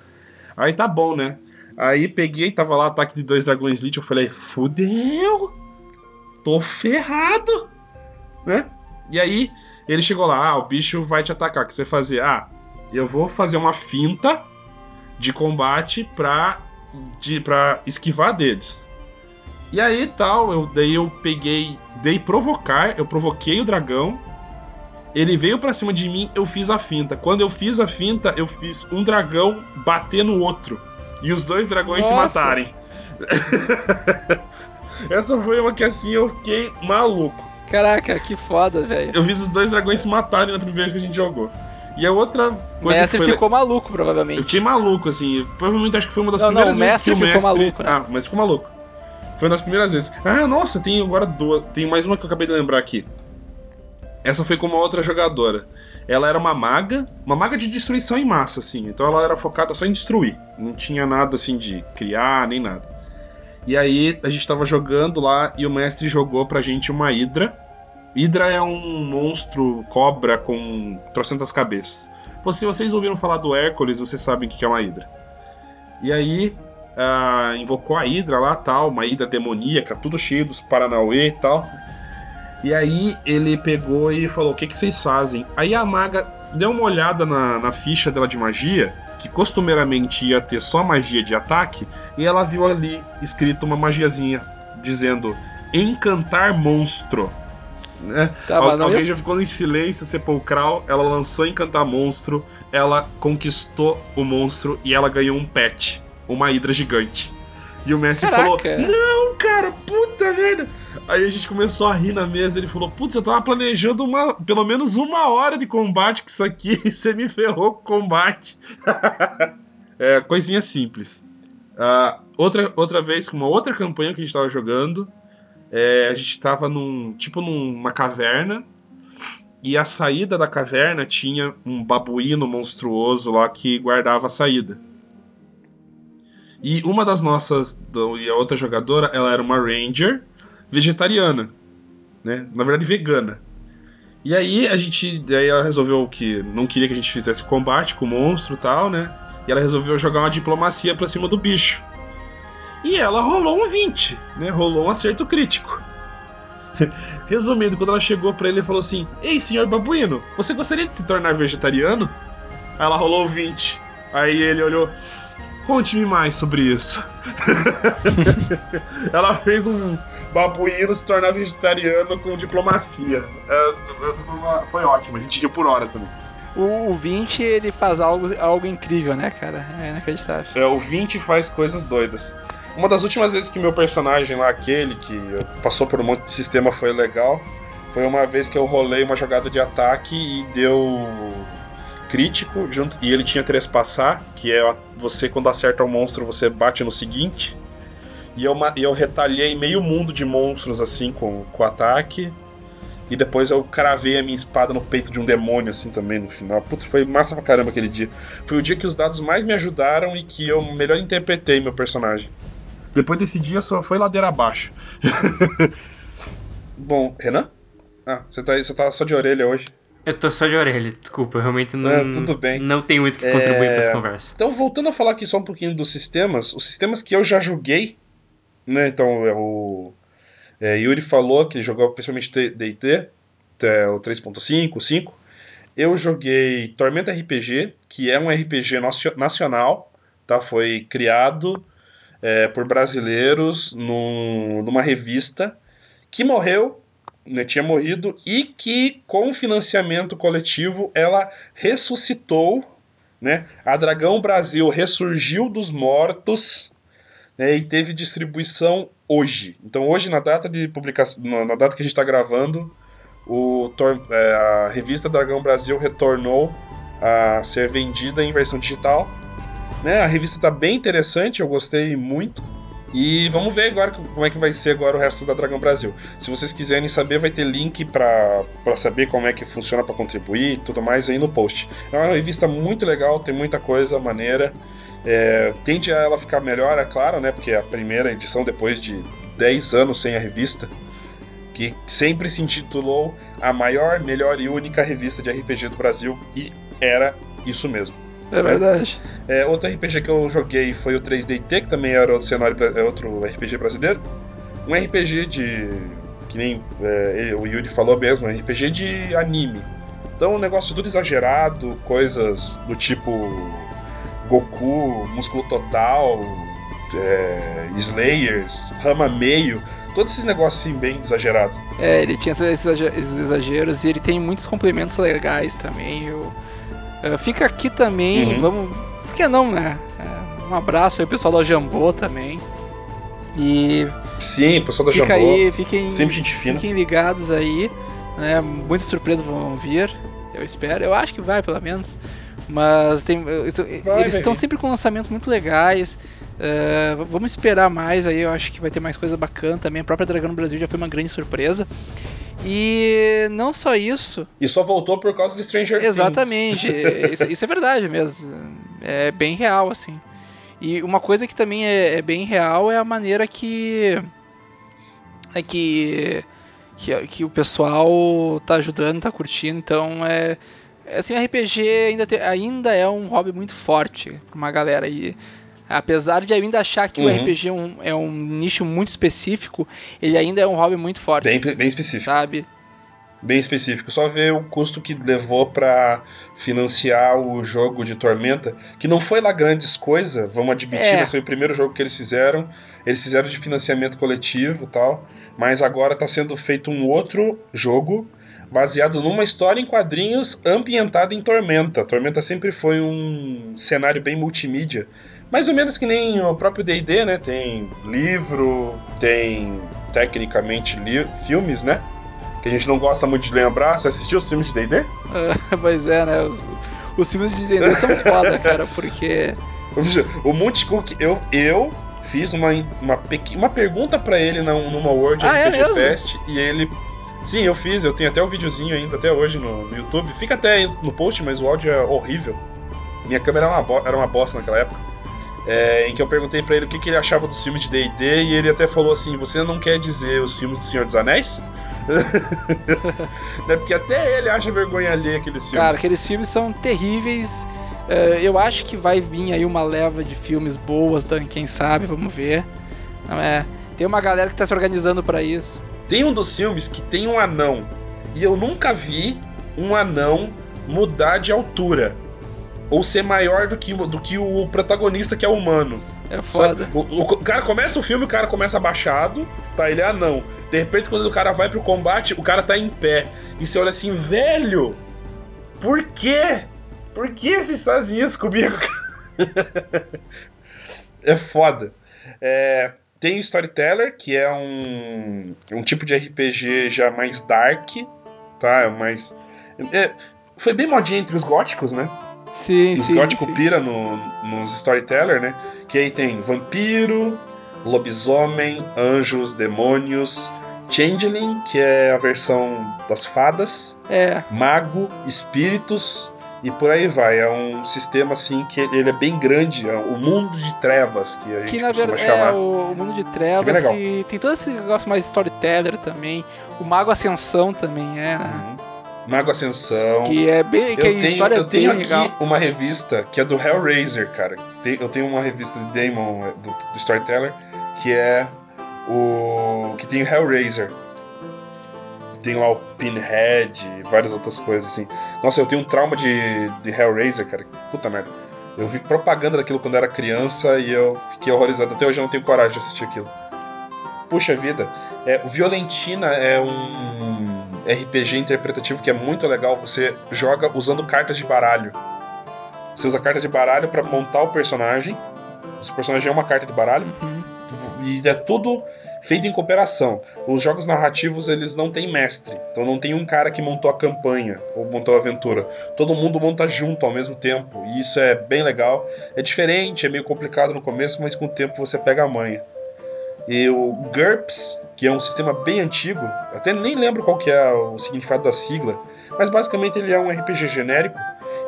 Speaker 3: Aí tá bom, né? Aí peguei, tava lá ataque de dois dragões Lich, eu falei, fudeu! Tô ferrado! Né? E aí ele chegou lá, ah, o bicho vai te atacar, o que você fazer? Ah, eu vou fazer uma finta de combate pra, de, pra esquivar deles. E aí tal, eu, daí eu peguei, dei provocar, eu provoquei o dragão, ele veio pra cima de mim, eu fiz a finta. Quando eu fiz a finta, eu fiz um dragão bater no outro. E os dois dragões se
Speaker 2: Nossa.
Speaker 3: matarem. (laughs) Essa foi uma que assim eu fiquei maluco.
Speaker 2: Caraca, que foda, velho.
Speaker 3: Eu fiz os dois dragões se matarem na primeira vez que a gente jogou. E a outra
Speaker 2: O
Speaker 3: coisa
Speaker 2: mestre
Speaker 3: que foi...
Speaker 2: ficou maluco,
Speaker 3: Eu
Speaker 2: provavelmente.
Speaker 3: fiquei maluco, assim. Provavelmente acho que foi uma das
Speaker 2: Não, não,
Speaker 3: primeiras
Speaker 2: o
Speaker 3: vezes que o
Speaker 2: ficou
Speaker 3: mestre.
Speaker 2: maluco, né?
Speaker 3: Ah, mas ficou maluco. Foi uma das primeiras vezes. Ah, nossa, tem agora duas. Tem mais uma que eu acabei de lembrar aqui. Essa foi com uma outra jogadora. Ela era uma maga, uma maga de destruição em massa, assim. Então ela era focada só em destruir. Não tinha nada assim de criar, nem nada. E aí a gente tava jogando lá e o mestre jogou pra gente uma Hidra. Hidra é um monstro cobra com trocentas cabeças. Se vocês ouviram falar do Hércules, vocês sabem o que é uma Hidra. E aí ah, invocou a Hidra lá, tal, uma Hidra demoníaca, tudo cheio dos Paranauê e tal. E aí ele pegou e falou: O que, que vocês fazem? Aí a maga deu uma olhada na, na ficha dela de magia, que costumeiramente ia ter só magia de ataque, e ela viu ali escrito uma magiazinha dizendo Encantar Monstro. Né?
Speaker 2: Tá,
Speaker 3: Al- alguém
Speaker 2: ia-
Speaker 3: já ficou em silêncio sepulcral, ela lançou Encantar Monstro, ela conquistou o monstro e ela ganhou um pet, uma hidra gigante. E o mestre falou:
Speaker 2: Caraca.
Speaker 3: Não, cara, puta merda. Aí a gente começou a rir na mesa. Ele falou: Putz, eu tava planejando uma, pelo menos uma hora de combate com isso aqui. E (laughs) você me ferrou com o combate. (laughs) é, coisinha simples. Ah, outra, outra vez, com uma outra campanha que a gente tava jogando, é, a gente tava num. Tipo numa caverna. E a saída da caverna tinha um babuíno monstruoso lá que guardava a saída. E uma das nossas. E a outra jogadora, ela era uma Ranger vegetariana. Né? Na verdade, vegana. E aí a gente. Daí ela resolveu que não queria que a gente fizesse combate com o monstro e tal, né? E ela resolveu jogar uma diplomacia pra cima do bicho. E ela rolou um 20, né? Rolou um acerto crítico. (laughs) Resumindo, quando ela chegou pra ele e falou assim: Ei, senhor babuíno, você gostaria de se tornar vegetariano? Aí ela rolou o 20. Aí ele olhou: Conte-me mais sobre isso. (laughs) ela fez um babuíno se tornar vegetariano com diplomacia. É, foi ótimo, a gente riu por horas também.
Speaker 2: O, o 20, ele faz algo, algo incrível, né, cara? É inacreditável.
Speaker 3: É, o 20 faz coisas doidas. Uma das últimas vezes que meu personagem lá, aquele que passou por um monte de sistema, foi legal, foi uma vez que eu rolei uma jogada de ataque e deu crítico, junto, e ele tinha trespassar, que é você quando acerta um monstro, você bate no seguinte. E eu, e eu retalhei meio mundo de monstros assim com o ataque. E depois eu cravei a minha espada no peito de um demônio, assim, também, no final. Putz, foi massa pra caramba aquele dia. Foi o dia que os dados mais me ajudaram e que eu melhor interpretei meu personagem. Depois desse dia só foi ladeira abaixo. (laughs) Bom, Renan? Ah, você tá, você tá só de orelha hoje.
Speaker 1: Eu tô só de orelha, desculpa, eu realmente não.
Speaker 3: É, tudo bem.
Speaker 1: Não tem muito o que contribuir
Speaker 3: É,
Speaker 1: pra essa conversa.
Speaker 3: Então, voltando a falar aqui só um pouquinho dos sistemas, os sistemas que eu já joguei, né? Então, é o é, Yuri falou que ele jogou principalmente D&D, é, o 3.5, o 5. Eu joguei Tormenta RPG, que é um RPG nacional, tá? Foi criado é, por brasileiros num- numa revista que morreu, né, tinha morrido, e que com financiamento coletivo ela ressuscitou né? A Dragão Brasil ressurgiu dos mortos né, e teve distribuição hoje. Então hoje na data de publicação, na data que a gente está gravando, o é, a revista Dragão Brasil retornou a ser vendida em versão digital. Né? A revista está bem interessante, eu gostei muito. E vamos ver agora como é que vai ser agora o resto da Dragão Brasil. Se vocês quiserem saber, vai ter link para saber como é que funciona para contribuir e tudo mais aí no post. É uma revista muito legal, tem muita coisa maneira. É, tende a ela ficar melhor, é claro, né? Porque é a primeira edição depois de 10 anos sem a revista, que sempre se intitulou a maior, melhor e única revista de RPG do Brasil, e era isso mesmo.
Speaker 2: É verdade.
Speaker 3: É, outro RPG que eu joguei foi o 3DT, que também era outro cenário, é outro RPG brasileiro. Um RPG de. que nem é, o Yuri falou mesmo, um RPG de anime. Então, um negócio tudo exagerado, coisas do tipo Goku, Músculo Total, é, Slayers, Rama Meio, todos esses negócios assim, bem exagerados.
Speaker 2: É, ele tinha esses exageros e ele tem muitos complementos legais também. Eu, eu- fica aqui também,
Speaker 3: Uhum.
Speaker 2: vamos. Por que não, né? É, um abraço aí pessoal da Jambô também. E
Speaker 3: Sim, pessoal da
Speaker 2: Fica
Speaker 3: Jambô.
Speaker 2: aí, fiquem,
Speaker 3: Sempre gente fina.
Speaker 2: fiquem ligados aí. Né? Muitas surpresas vão vir, eu espero. Eu acho que vai, pelo menos. Mas tem, eles
Speaker 3: vai
Speaker 2: estão
Speaker 3: vir.
Speaker 2: sempre com lançamentos muito legais. V- vamos esperar mais aí, eu acho que vai ter mais coisa bacana também. A própria Dragão no Brasil já foi uma grande surpresa. E não só isso,
Speaker 3: E só voltou por causa de Stranger Things.
Speaker 2: Exatamente, (laughs) isso, isso é verdade mesmo. É bem real, assim. E uma coisa que também é, é bem real é a maneira que. É que. Que, que o pessoal tá ajudando, tá curtindo. Então é. é Assim, o RPG ainda, te- ainda é um hobby muito forte pra uma galera. E apesar de eu ainda achar que o
Speaker 3: Uhum.
Speaker 2: RPG é um, é um nicho muito específico, ele ainda é um hobby muito forte.
Speaker 3: Bem, bem específico.
Speaker 2: sabe?
Speaker 3: Bem específico. Só ver o custo que levou pra financiar o jogo de Tormenta, que não foi lá grandes coisas, vamos admitir,
Speaker 2: É.
Speaker 3: mas foi o primeiro jogo que eles fizeram. Eles fizeram de financiamento coletivo e tal, mas agora tá sendo feito um outro jogo baseado numa história em quadrinhos ambientada em Tormenta. Tormenta sempre foi um cenário bem multimídia, mais ou menos que nem o próprio D&D, né? Tem livro, tem tecnicamente li- filmes, né? Que a gente não gosta muito de lembrar. Você assistiu os filmes de D&D?
Speaker 2: Ah, (laughs) Mas é, né? Os, os filmes de D&D são foda, (laughs) cara, porque...
Speaker 3: O Monte Cook, eu, eu fiz uma, uma, uma pergunta pra ele na, numa World
Speaker 2: Ah, é
Speaker 3: RPG
Speaker 2: mesmo?
Speaker 3: Fest e ele. Sim, eu fiz, eu tenho até o videozinho ainda até hoje no, no YouTube. Fica até no post, mas o áudio é horrível. Minha câmera era uma, bo- era uma bosta naquela época. É, em que eu perguntei pra ele o que, que ele achava dos filmes de D&D e ele até falou assim: "Você não quer dizer os filmes do Senhor dos Anéis?" (laughs) né? Porque até ele acha vergonha alheia aqueles filmes.
Speaker 2: Cara, aqueles filmes são terríveis. Eh, eu acho que vai vir aí uma leva de filmes boas, Dan, quem sabe, vamos ver. Não é? Tem uma galera que tá se organizando pra isso.
Speaker 3: Tem um dos filmes que tem um anão. E eu nunca vi um anão mudar de altura. Ou ser maior do que, do que o protagonista que é humano.
Speaker 2: É foda.
Speaker 3: O, o cara começa o filme, o cara começa abaixado, tá? Ele é anão. De repente, quando o cara vai pro combate, o cara tá em pé. E você olha assim, velho! Por quê? Por que vocês fazem isso comigo? (laughs) é foda. É, tem o Storyteller, que é um, um tipo de RPG já mais dark, tá? É mais. é, foi bem modinha entre os góticos, né?
Speaker 2: Sim, sim.
Speaker 3: góticos
Speaker 2: sim.
Speaker 3: pira no, nos Storyteller, né? Que aí tem vampiro, lobisomem, anjos, demônios, changeling, que é a versão das fadas,
Speaker 2: É,
Speaker 3: mago, espíritos e por aí vai. É um sistema assim que ele é bem grande, é o mundo de trevas que a gente
Speaker 2: que na verdade
Speaker 3: chamar.
Speaker 2: é o, o mundo de
Speaker 3: Que
Speaker 2: trevas
Speaker 3: bem legal.
Speaker 2: que tem todo esse negócio mais storyteller também. O Mago Ascensão também é, né?
Speaker 3: Uhum. Mago Ascensão.
Speaker 2: Que é bem. Que
Speaker 3: Eu tenho,
Speaker 2: história
Speaker 3: eu
Speaker 2: é
Speaker 3: tenho aqui
Speaker 2: legal.
Speaker 3: uma revista que é do Hellraiser, cara. Eu tenho uma revista de Damon, é, do, do Storyteller, que é o. que tem o Hellraiser. Tem lá o Pinhead e várias outras coisas assim. Nossa, eu tenho um trauma de, de Hellraiser, cara. Puta merda. Eu vi propaganda daquilo quando eu era criança e eu fiquei horrorizado. Até hoje eu não tenho coragem de assistir aquilo. Puxa vida. É, o Violentina é um RPG interpretativo que é muito legal. Você joga usando cartas de baralho. Você usa cartas de baralho pra montar o personagem. O seu personagem é uma carta de baralho.
Speaker 2: Uhum.
Speaker 3: E é tudo feito em cooperação. Os jogos narrativos eles não têm mestre. Então não tem um cara que montou a campanha ou montou a aventura. Todo mundo monta junto ao mesmo tempo. E isso é bem legal. É diferente, é meio complicado no começo, mas com o tempo você pega a manha. E o GURPS, que é um sistema bem antigo, até nem lembro qual que é o significado da sigla, mas basicamente ele é um RPG genérico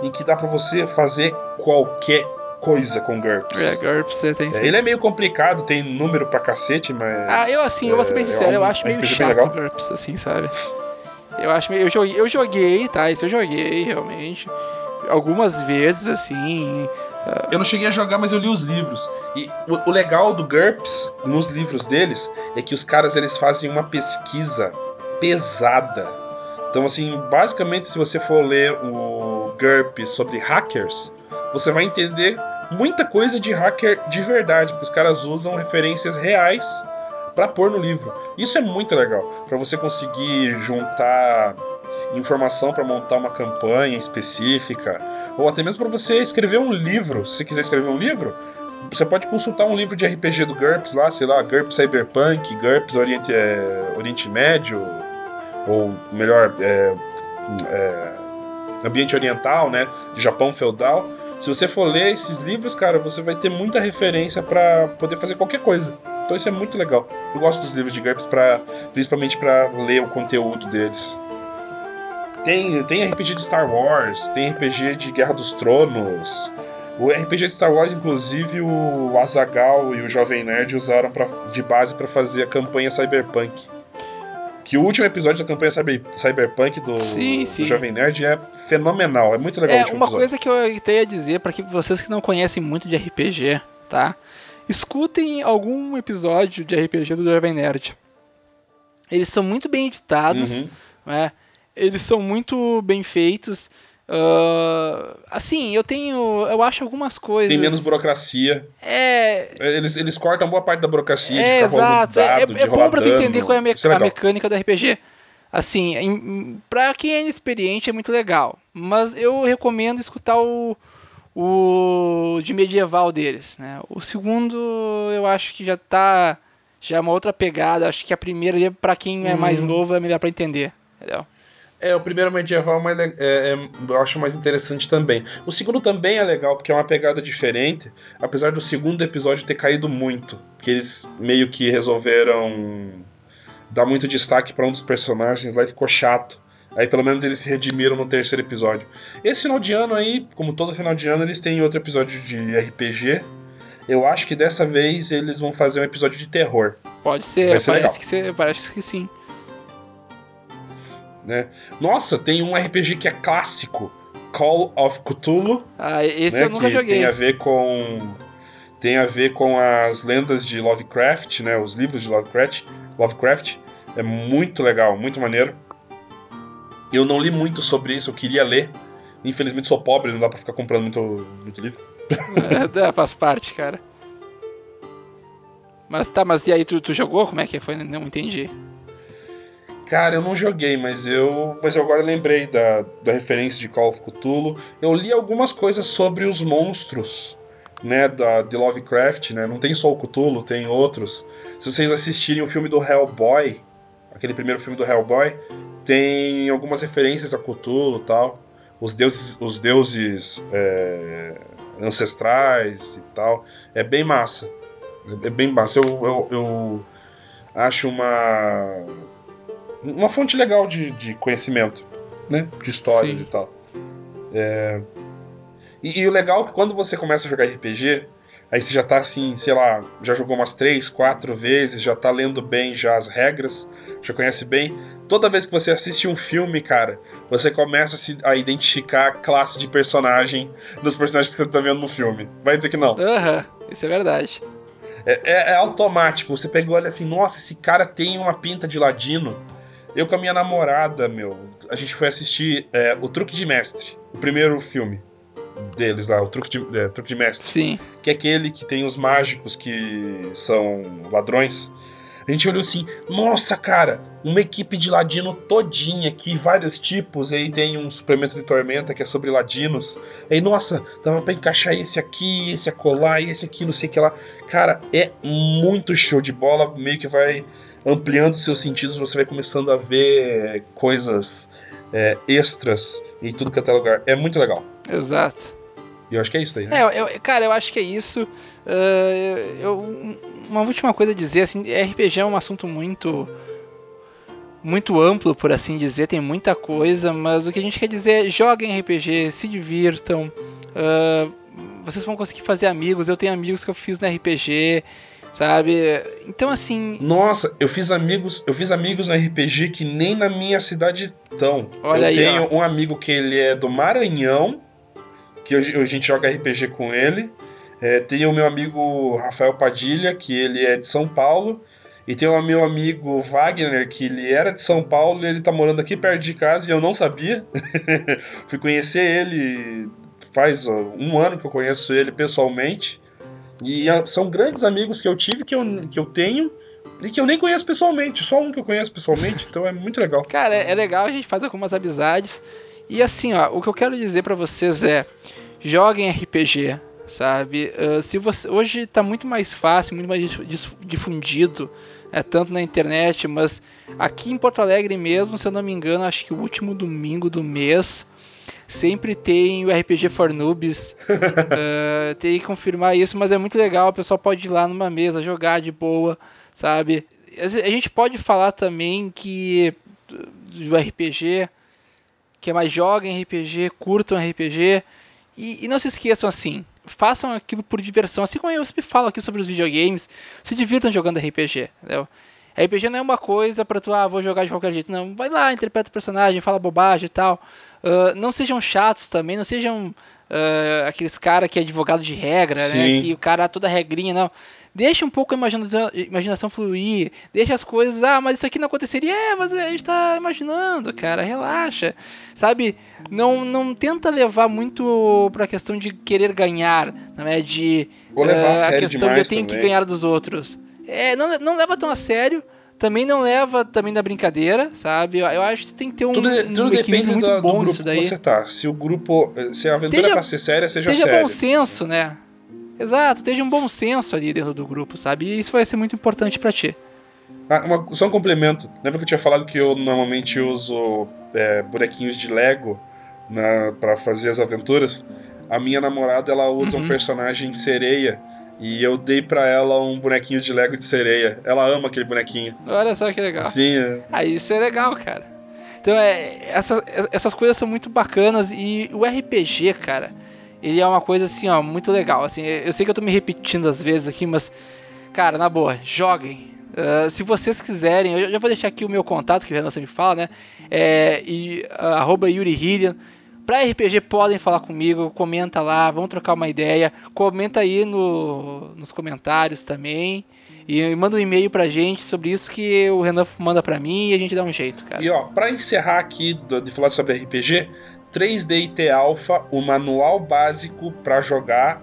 Speaker 3: em que dá pra você fazer qualquer coisa com GURPS.
Speaker 2: É, GURPS você tem.
Speaker 3: É, ele é meio complicado, tem número pra cacete, mas.
Speaker 2: Ah, eu assim, eu vou ser bem
Speaker 3: é,
Speaker 2: sincero,
Speaker 3: é
Speaker 2: eu
Speaker 3: um
Speaker 2: acho meio
Speaker 3: RPG
Speaker 2: chato GURPS, assim, sabe? Eu acho meio. Eu joguei, eu joguei, tá? Isso eu joguei, realmente. Algumas vezes, assim.
Speaker 3: Eu não cheguei a jogar, mas eu li os livros. E o, o legal do GURPS, nos livros deles, é que os caras eles fazem uma pesquisa pesada. Então, assim, basicamente, se você for ler o GURPS sobre hackers, você vai entender muita coisa de hacker de verdade, porque os caras usam referências reais para pôr no livro. Isso é muito legal, para você conseguir juntar informação para montar uma campanha específica, ou até mesmo para você escrever um livro. Se quiser escrever um livro, você pode consultar um livro de RPG do GURPS lá, sei lá, GURPS Cyberpunk, GURPS Oriente, é, Oriente Médio, ou melhor, é, é, Ambiente Oriental, né, de Japão feudal. Se você for ler esses livros, cara, você vai ter muita referência para poder fazer qualquer coisa. Então isso é muito legal. Eu gosto dos livros de GURPS pra, principalmente para ler o conteúdo deles. Tem, tem RPG de Star Wars, tem RPG de Guerra dos Tronos. O RPG de Star Wars, inclusive, o Azagal e o Jovem Nerd usaram pra, de base para fazer a campanha Cyberpunk. Que o último episódio da campanha Cyber, Cyberpunk do,
Speaker 2: Sim, sim.
Speaker 3: do Jovem Nerd é fenomenal. É muito legal
Speaker 2: É, uma
Speaker 3: episódio.
Speaker 2: coisa que eu até ia dizer para que vocês que não conhecem muito de RPG, tá? Escutem algum episódio de RPG do Jovem Nerd. Eles são muito bem editados,
Speaker 3: Uhum.
Speaker 2: né? Eles são muito bem feitos. Ah, assim, eu tenho, eu acho algumas coisas.
Speaker 3: Tem menos burocracia.
Speaker 2: É,
Speaker 3: Eles, eles cortam boa parte da burocracia de
Speaker 2: é
Speaker 3: ficar rolando
Speaker 2: exato. É-
Speaker 3: dado,
Speaker 2: é,
Speaker 3: de
Speaker 2: é
Speaker 3: rolar
Speaker 2: bom pra tu entender qual é a, me-
Speaker 3: Isso é
Speaker 2: a mecânica do RPG. Assim, em- pra quem é inexperiente é muito legal. Mas eu recomendo escutar o, o de medieval deles. Né? O segundo eu acho que já tá. Já é uma outra pegada. Acho que a primeira pra quem é mais
Speaker 3: Hum.
Speaker 2: novo, é melhor pra entender. Entendeu?
Speaker 3: É, o primeiro medieval é mais é- é- eu acho mais interessante também. O segundo também é legal, porque é uma pegada diferente, apesar do segundo episódio ter caído muito. Porque eles meio que resolveram dar muito destaque pra um dos personagens lá e ficou chato. Aí pelo menos eles se redimiram no terceiro episódio. Esse final de ano aí, como todo final de ano, eles têm outro episódio de RPG. Eu acho que dessa vez eles vão fazer um episódio de terror.
Speaker 2: Pode ser,
Speaker 3: ser
Speaker 2: parece,
Speaker 3: legal.
Speaker 2: que ser- parece que sim.
Speaker 3: Né? Nossa, tem um RPG que é clássico, Call of Cthulhu.
Speaker 2: Ah, esse
Speaker 3: né,
Speaker 2: eu nunca
Speaker 3: que
Speaker 2: joguei.
Speaker 3: Tem a ver com tem a ver com as lendas de Lovecraft, né? Os livros de Lovecraft. Lovecraft é muito legal, muito maneiro. Eu não li muito sobre isso, eu queria ler. Infelizmente sou pobre, não dá pra ficar comprando muito, muito livro. (laughs)
Speaker 2: É, faz parte, cara. Mas tá, mas e aí, tu, tu jogou? Como é que foi? Não entendi.
Speaker 3: Cara, eu não joguei, mas eu, mas eu agora lembrei da, da referência de Call of Cthulhu. Eu li algumas coisas sobre os monstros, né, da, de Lovecraft, né? Não tem só o Cthulhu, tem outros. Se vocês assistirem o filme do Hellboy, aquele primeiro filme do Hellboy, tem algumas referências a Cthulhu tal. Os deuses, os deuses é, ancestrais e tal. É bem massa. É bem massa. Eu, eu, eu acho uma uma fonte legal de, de conhecimento, né? De histórias
Speaker 2: Sim.
Speaker 3: e tal. É, E, e o legal é que quando você começa a jogar RPG, aí você já tá assim, sei lá, já jogou umas três, quatro vezes, já tá lendo bem já as regras, já conhece bem. Toda vez que você assiste um filme, cara, você começa a, se, a identificar a classe de personagem dos personagens que você tá vendo no filme. Vai dizer que não.
Speaker 2: Aham, isso é verdade.
Speaker 3: É, é- é automático. Você pega e olha assim, nossa, esse cara tem uma pinta de ladino. Eu com a minha namorada, meu, a gente foi assistir é, O Truque de Mestre, o primeiro filme deles lá, o Truque de, é, Truque de Mestre,
Speaker 2: Sim.
Speaker 3: que é aquele que tem os mágicos que são ladrões. A gente olhou assim, nossa, cara, uma equipe de ladino todinha aqui, vários tipos. Aí tem um suplemento de tormenta que é sobre ladinos. Aí, nossa, dava pra encaixar esse aqui, esse acolá, esse aqui, não sei o que lá. Cara, é muito show de bola, meio que vai ampliando seus sentidos, você vai começando a ver coisas é, extras em tudo que é lugar. É muito legal.
Speaker 2: Exato.
Speaker 3: E eu acho que é isso daí, né?
Speaker 2: É, eu, cara, eu acho que é isso. Ah, eu- uma última coisa a dizer, assim, RPG é um assunto muito muito amplo, por assim dizer, tem muita coisa, mas o que a gente quer dizer é joguem RPG, se divirtam. ah, vocês vão conseguir fazer amigos, eu tenho amigos que eu fiz no RPG, sabe? Então assim,
Speaker 3: Nossa, eu fiz amigos, eu fiz amigos no RPG que nem na minha cidade estão.
Speaker 2: Olha
Speaker 3: eu
Speaker 2: aí,
Speaker 3: tenho
Speaker 2: ó.
Speaker 3: um amigo que ele é do Maranhão, que hoje- a gente joga RPG com ele. É, tem o meu amigo Rafael Padilha, que ele é de São Paulo. E tem o meu amigo Wagner, que ele era de São Paulo e ele tá morando aqui perto de casa e eu não sabia. (laughs) Fui conhecer ele faz ó, um ano que eu conheço ele pessoalmente. E são grandes amigos que eu tive, que eu, que eu tenho, e que eu nem conheço pessoalmente. Só um que eu conheço pessoalmente, então é muito legal.
Speaker 2: Cara, é é legal, a gente faz algumas amizades. E assim, ó, o que eu quero dizer pra vocês é: joguem RPG, sabe? Uh, se você hoje está muito mais fácil, muito mais difundido, é, tanto na internet, mas aqui em Porto Alegre mesmo, se eu não me engano, acho que o último domingo do mês sempre tem o RPG for Noobs. uh, (laughs) tem que confirmar isso, mas é muito legal. O pessoal pode ir lá numa mesa jogar de boa, sabe? A gente pode falar também que do RPG, que é mais joguem RPG, curtam RPG. E, e, não se esqueçam assim, façam aquilo por diversão. Assim como eu sempre falo aqui sobre os videogames, se divirtam jogando RPG, entendeu? RPG não é uma coisa para tu, ah, vou jogar de qualquer jeito. Não, vai lá, interpreta o personagem, fala bobagem e tal. Uh, não sejam chatos também, não sejam uh, aqueles cara que é advogado de regra, né? Sim. né? Que o cara toda regrinha, não. Deixa um pouco a imaginação, imaginação fluir, deixa as coisas, ah, mas isso aqui não aconteceria, é, mas a gente tá imaginando, cara, relaxa, sabe? Não, não tenta levar muito pra questão de querer ganhar, né? De
Speaker 3: Vou levar uh, a, a
Speaker 2: questão
Speaker 3: de
Speaker 2: eu tenho
Speaker 3: também.
Speaker 2: que ganhar dos outros. É, não, não leva tão a sério, também não leva também da brincadeira, sabe? Eu, eu, acho que tem que ter um,
Speaker 3: tudo, tudo
Speaker 2: um
Speaker 3: depende
Speaker 2: muito
Speaker 3: do,
Speaker 2: bom
Speaker 3: do grupo
Speaker 2: daí.
Speaker 3: que você tá. Se o grupo, se a aventura
Speaker 2: Teja,
Speaker 3: é pra ser séria, seja
Speaker 2: Esteja
Speaker 3: séria.
Speaker 2: bom senso, né? Exato, esteja um bom senso ali dentro do grupo, sabe? E isso vai ser muito importante para ti.
Speaker 3: Ah, uma, só um complemento. Lembra que eu tinha falado que eu normalmente uso é, bonequinhos de Lego para fazer as aventuras? A minha namorada ela usa
Speaker 2: Uhum.
Speaker 3: um personagem sereia e eu dei para ela um bonequinho de Lego de sereia. Ela ama aquele bonequinho.
Speaker 2: Olha só que legal.
Speaker 3: Sim. É.
Speaker 2: Ah, isso é legal, cara. Então, é, essa, essas coisas são muito bacanas e o RPG, cara, ele é uma coisa assim, ó, muito legal. Assim, eu sei que eu tô me repetindo às vezes aqui, mas, cara, na boa, joguem. Uh, se vocês quiserem, eu já vou deixar aqui o meu contato, que o Renan sempre fala, né? É, e, uh, arroba Yuri Hillian. Pra RPG podem falar comigo, comenta lá, vamos trocar uma ideia. Comenta aí no, nos comentários também. E manda um e-mail pra gente sobre isso que o Renan manda pra mim e a gente dá um jeito, cara.
Speaker 3: E ó, pra encerrar aqui de falar sobre RPG, 3DT Alpha, o manual básico para jogar.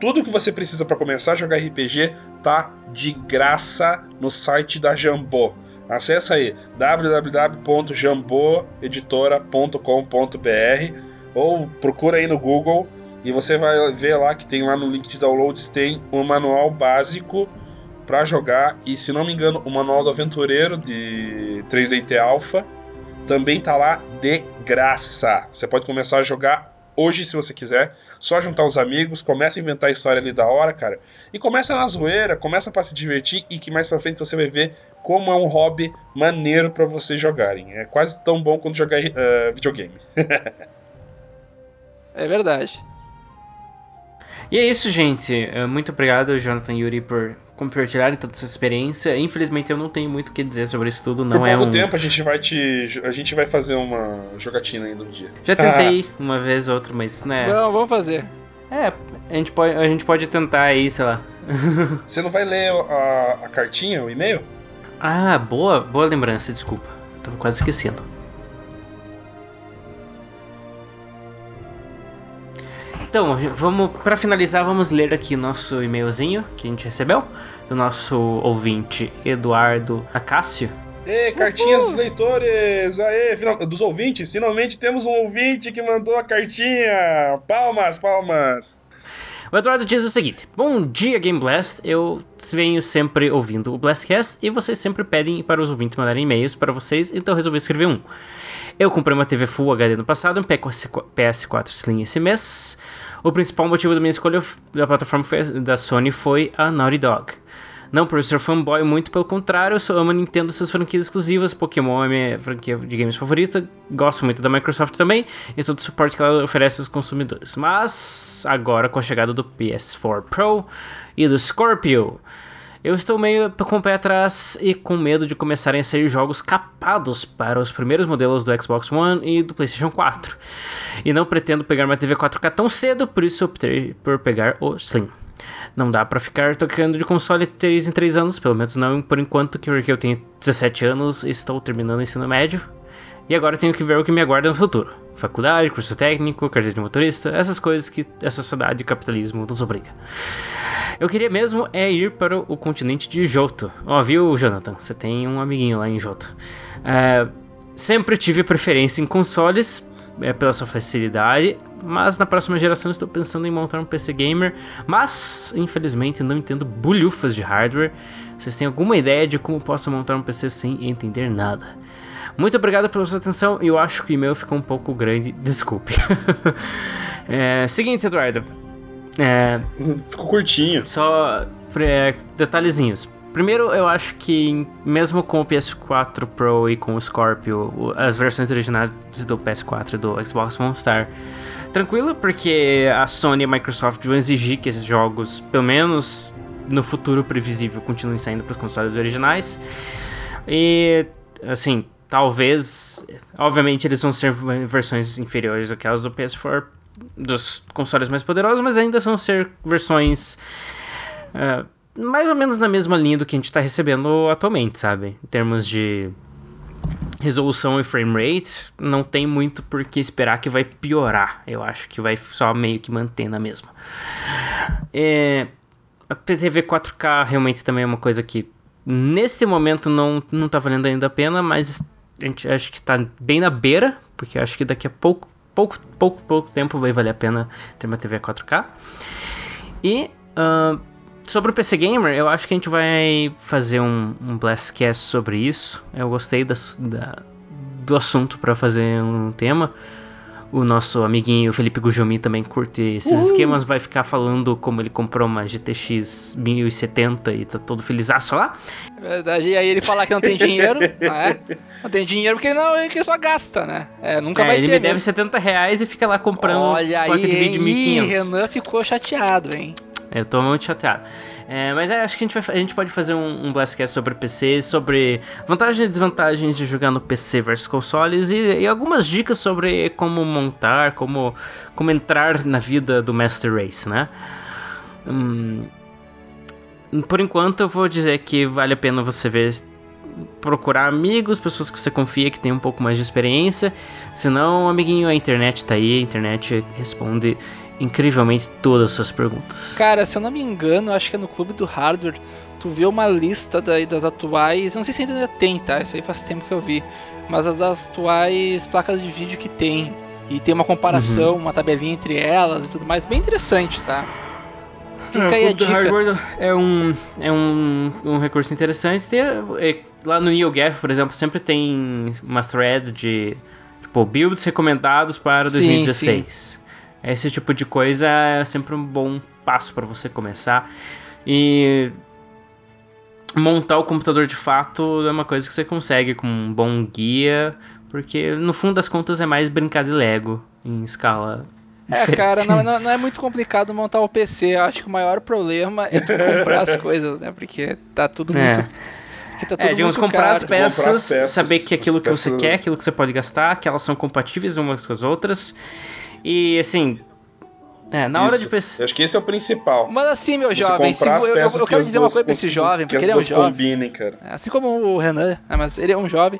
Speaker 3: Tudo que você precisa para começar a jogar RPG tá de graça no site da Jambô. Acesse aí www.jamboeditora.com.br ou procura aí no Google e você vai ver lá que tem lá no link de downloads tem um manual básico para jogar e se não me engano o manual do aventureiro de 3DT Alpha também tá lá de graça. Você pode começar a jogar hoje se você quiser, só juntar os amigos, começa a inventar a história ali da hora, cara. E começa na zoeira, começa para se divertir e que mais para frente você vai ver como é um hobby maneiro para vocês jogarem. É quase tão bom quanto jogar uh, videogame. (laughs)
Speaker 2: é verdade.
Speaker 1: E é isso, gente. Muito obrigado, Jonathan Yuri, por compartilharem toda a sua experiência. Infelizmente eu não tenho muito o que dizer sobre isso tudo. Não
Speaker 3: Por
Speaker 1: é
Speaker 3: pouco
Speaker 1: um...
Speaker 3: tempo a gente vai te. A gente vai fazer uma jogatina ainda um dia.
Speaker 1: Já tentei (laughs) uma vez ou outra, mas né.
Speaker 2: Não, vamos fazer.
Speaker 1: É, a gente pode, a gente pode tentar aí, sei lá. (laughs)
Speaker 3: Você não vai ler a, a cartinha, o e-mail?
Speaker 1: Ah, boa, boa lembrança, desculpa. Eu tava quase esquecendo. Então, vamos para finalizar, vamos ler aqui nosso e-mailzinho que a gente recebeu do nosso ouvinte Eduardo Acácio.
Speaker 3: Ei, cartinhas dos leitores! Aê, final, dos ouvintes! Finalmente temos um ouvinte que mandou a cartinha! Palmas, palmas!
Speaker 1: O Eduardo diz o seguinte: Bom dia, Game Blast. Eu venho sempre ouvindo o Blastcast e vocês sempre pedem para os ouvintes mandarem e-mails para vocês, então resolvi escrever um. Eu comprei uma TV Full HD no passado, um PS4 Slim esse mês. O principal motivo da minha escolha da plataforma da Sony foi a Naughty Dog. Não por ser fanboy, muito pelo contrário, eu só amo a Nintendo e suas franquias exclusivas. Pokémon é minha franquia de games favorita. Gosto muito da Microsoft também e todo o suporte que ela oferece aos consumidores. Mas agora com a chegada do PS4 Pro e do Scorpio, eu estou meio com o pé atrás e com medo de começarem a sair jogos capados para os primeiros modelos do Xbox One e do PlayStation 4. E não pretendo pegar uma TV 4K tão cedo, por isso optei por pegar o Slim. Não dá para ficar tocando de console 3 em 3 anos, pelo menos não por enquanto, porque eu tenho 17 anos e estou terminando o ensino médio. E agora tenho que ver o que me aguarda no futuro. Faculdade, curso técnico, carteira de motorista, essas coisas que a sociedade e o capitalismo nos obriga. Eu queria mesmo é ir para o continente de Johto. Ó, oh, viu, Jonathan? Você tem um amiguinho lá em Johto. É, sempre tive preferência em consoles, é pela sua facilidade, mas na próxima geração estou pensando em montar um PC gamer, mas infelizmente não entendo bulhufas de hardware. Vocês têm alguma ideia de como posso montar um PC sem entender nada? Muito obrigado pela sua atenção. Eu acho que o e-mail ficou um pouco grande, desculpe. (laughs) é, seguinte, Eduardo. É,
Speaker 3: Ficou curtinho.
Speaker 1: só é, detalhezinhos. Primeiro, eu acho que mesmo com o PS4 Pro e com o Scorpio, as versões originais do PS4 e do Xbox vão estar tranquila, porque a Sony e a Microsoft vão exigir que esses jogos, pelo menos no futuro previsível, continuem saindo para os consoles originais. E, assim, talvez. Obviamente, eles vão ser versões inferiores àquelas do PS4 dos consoles mais poderosos, mas ainda vão ser versões. ah, mais ou menos na mesma linha do que a gente está recebendo atualmente, sabe? Em termos de resolução e frame rate, não tem muito por que esperar que vai piorar. Eu acho que vai só meio que manter na mesma. É, a TV 4K realmente também é uma coisa que nesse momento não, não tá valendo ainda a pena, mas a gente acha que tá bem na beira, porque acho que daqui a pouco, pouco, pouco, pouco tempo vai valer a pena ter uma TV 4K. E ahn, sobre o PC Gamer, eu acho que a gente vai fazer um, um Blastcast sobre isso. Eu gostei das- da- do assunto para fazer um tema. O nosso amiguinho Felipe Gujomi também curte esses esquemas, vai ficar falando como ele comprou uma GTX 1070 e tá todo felizaço lá.
Speaker 2: É verdade. E aí ele falar que não tem dinheiro, (laughs) não é? Não tem dinheiro porque ele não, ele só gasta, né? É, nunca
Speaker 1: É,
Speaker 2: vai
Speaker 1: ele
Speaker 2: ter
Speaker 1: me deve
Speaker 2: mesmo.
Speaker 1: 70 reais e fica lá comprando
Speaker 2: Olha
Speaker 1: placa
Speaker 2: aí,
Speaker 1: de vídeo
Speaker 2: hein? Ih,
Speaker 1: 1500.
Speaker 2: Renan ficou chateado, hein?
Speaker 1: Eu tô muito chateado. É, mas é, acho que a gente, vai, a gente pode fazer um, um Blastcast sobre PC, sobre vantagens e desvantagens de jogar no PC versus consoles e, e algumas dicas sobre como montar, como, como entrar na vida do Master Race, né? Hum, por enquanto eu vou dizer que vale a pena você ver procurar amigos, pessoas que você confia que tem um pouco mais de experiência. Senão, amiguinho, a internet tá aí, a internet responde incrivelmente todas as suas perguntas.
Speaker 2: Cara, se eu não me engano, acho que é no Clube do Hardware, tu vê uma lista daí das atuais, não sei se ainda tem, tá? Isso aí faz tempo que eu vi. Mas as atuais placas de vídeo que tem. E tem uma comparação,
Speaker 1: Uhum.
Speaker 2: uma tabelinha entre elas e tudo mais. Bem interessante, tá? Fica aí a
Speaker 1: o Clube do
Speaker 2: dica.
Speaker 1: Hardware é um, é um, um recurso interessante. Tem, é, lá no NeoGaf, por exemplo, sempre tem uma thread de tipo, builds recomendados para
Speaker 2: Sim,
Speaker 1: 2016. Esse tipo de coisa é sempre um bom passo para você começar. E montar o computador de fato é uma coisa que você consegue com um bom guia, porque no fundo das contas é mais brincar de Lego em escala.
Speaker 2: É,
Speaker 1: diferente.
Speaker 2: cara, não, não- não é muito complicado montar o PC. Eu acho que o maior problema é tu comprar as (laughs) coisas, né? Porque tá tudo
Speaker 1: É.
Speaker 2: muito. tá tudo
Speaker 1: É, digamos,
Speaker 2: muito
Speaker 1: comprar as,
Speaker 2: caro.
Speaker 3: Comprar as
Speaker 1: peças,
Speaker 3: peças,
Speaker 1: saber que aquilo que você
Speaker 3: peças-
Speaker 1: quer, aquilo que você pode gastar, que elas são compatíveis umas com as outras. E assim. É, na hora
Speaker 3: Isso.
Speaker 1: de PC.
Speaker 3: Eu acho que esse é o principal.
Speaker 2: Mas assim, meu
Speaker 3: Você
Speaker 2: jovem, se, eu, eu- eu
Speaker 3: que
Speaker 2: quero dizer uma coisa pra esse jovem,
Speaker 3: que
Speaker 2: porque ele é um jovem.
Speaker 3: combinem, cara.
Speaker 2: Assim como o Renan, né, mas ele é um jovem.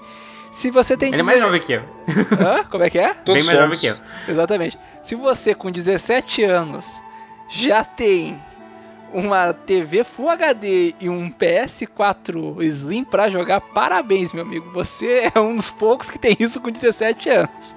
Speaker 2: Se você tem
Speaker 1: Ele é mais
Speaker 2: 16
Speaker 1: jovem que eu. (laughs)
Speaker 2: Hã? Como é que é?
Speaker 3: Todos
Speaker 1: Bem mais jovem que eu.
Speaker 2: Exatamente. Se você com 17 anos já tem uma TV Full HD e um PS4 Slim pra jogar, parabéns, meu amigo. Você (laughs) é um dos poucos que tem isso com 17 anos.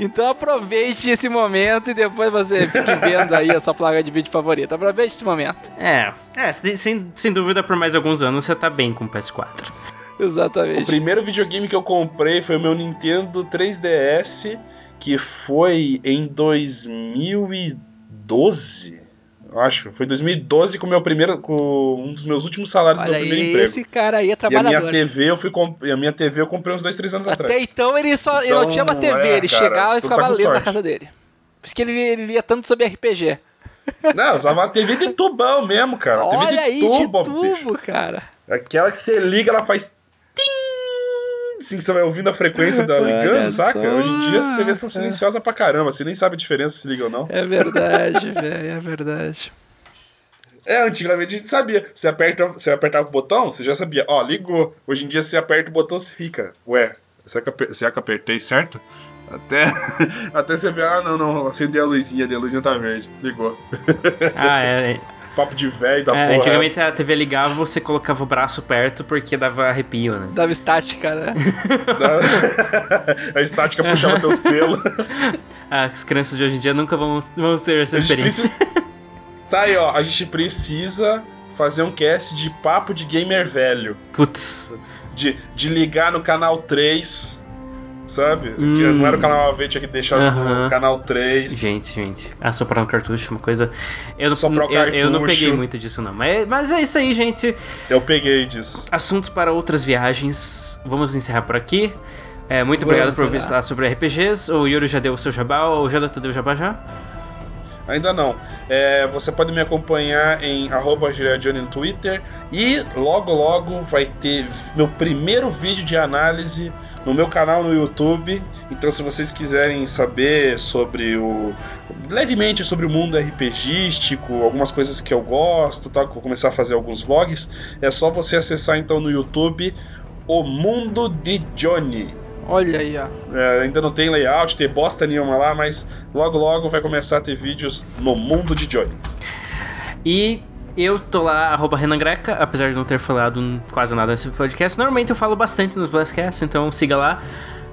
Speaker 2: Então aproveite esse momento e depois você fique (laughs) vendo aí a sua placa de vídeo favorita. Aproveite esse momento.
Speaker 1: É, é sem, sem, sem dúvida, por mais alguns anos você tá bem com o PS4.
Speaker 3: O
Speaker 2: Exatamente.
Speaker 3: primeiro videogame que eu comprei foi o meu Nintendo 3DS, que foi em 2012. Eu acho. Foi 2012 com meu primeiro, com um dos meus últimos salários do meu primeiro emprego.
Speaker 2: esse cara aí é
Speaker 3: E a minha
Speaker 2: trabalhador.
Speaker 3: TV eu fui comp... e a minha TV eu comprei uns dois, três anos atrás.
Speaker 2: Até então ele só ele não
Speaker 3: Então,
Speaker 2: tinha uma TV,
Speaker 3: é,
Speaker 2: ele
Speaker 3: cara,
Speaker 2: chegava e
Speaker 3: tu
Speaker 2: ficava
Speaker 3: tá
Speaker 2: lendo na casa dele. Por isso que ele, ele lia tanto sobre RPG.
Speaker 3: Não, eu usava uma TV de tubão mesmo, cara. TV
Speaker 2: Olha
Speaker 3: de
Speaker 2: aí,
Speaker 3: tubo,
Speaker 2: de
Speaker 3: bicho.
Speaker 2: tubo, cara.
Speaker 3: Aquela que você liga, ela faz. Tim! Assim, você vai ouvindo a frequência
Speaker 2: Olha
Speaker 3: ligando, saca?
Speaker 2: só.
Speaker 3: Hoje em dia as TVs são silenciosas pra caramba. Você nem sabe a diferença se liga ou não.
Speaker 2: É verdade, (laughs) velho, é verdade.
Speaker 3: É, antigamente a gente sabia. Você, aperta, você apertava o botão, você já sabia. Ó, ligou. Hoje em dia você aperta o botão, você fica. Ué, será que, aper- será que apertei certo? Até, (laughs) até você ver, ah, não, não, acendi a luzinha ali, a luzinha tá verde. Ligou. (laughs)
Speaker 1: Ah, é.
Speaker 3: Papo de velho da
Speaker 1: É,
Speaker 3: porra.
Speaker 1: antigamente a TV ligava, você colocava o braço perto porque dava arrepio, né?
Speaker 2: Dava estática, né? (laughs)
Speaker 3: a estática puxava teus pelos. (laughs)
Speaker 1: As crianças de hoje em dia nunca vão, vão ter essa experiência.
Speaker 3: precisa... Tá aí, ó. A gente precisa fazer um cast de papo de gamer velho.
Speaker 1: Putz.
Speaker 3: De, de ligar no canal 3, sabe? Que
Speaker 1: Hum.
Speaker 3: não era o canal AV, tinha que deixar
Speaker 1: Aham.
Speaker 3: no canal 3.
Speaker 1: Gente, gente. Assoprar um cartucho, uma coisa. Eu não,
Speaker 3: Soprar o
Speaker 1: eu, eu não
Speaker 3: cartucho.
Speaker 1: peguei muito disso, não. Mas, mas é isso aí, gente.
Speaker 3: Eu peguei disso.
Speaker 1: Assuntos para outras viagens. Vamos encerrar por aqui. É, muito
Speaker 2: Vamos
Speaker 1: obrigado por ouvir falar sobre RPGs. O Yuri já deu o seu jabá, o Jonathan deu o jabá já?
Speaker 3: Ainda não. É, você pode me acompanhar em arroba Gireadione no Twitter. E logo logo vai ter meu primeiro vídeo de análise no meu canal no YouTube. Então se vocês quiserem saber sobre o. levemente sobre o mundo RPGístico, algumas coisas que eu gosto, eu vou começar a fazer alguns vlogs, é só você acessar então no YouTube o Mundo de Johnny.
Speaker 2: Olha aí, ó.
Speaker 3: É, ainda não tem layout, tem bosta nenhuma lá, mas logo logo vai começar a ter vídeos no mundo de Johnny.
Speaker 1: E eu tô lá, arroba Renan Greca, apesar de não ter falado quase nada nesse podcast. Normalmente eu falo bastante nos Blastcasts, então siga lá.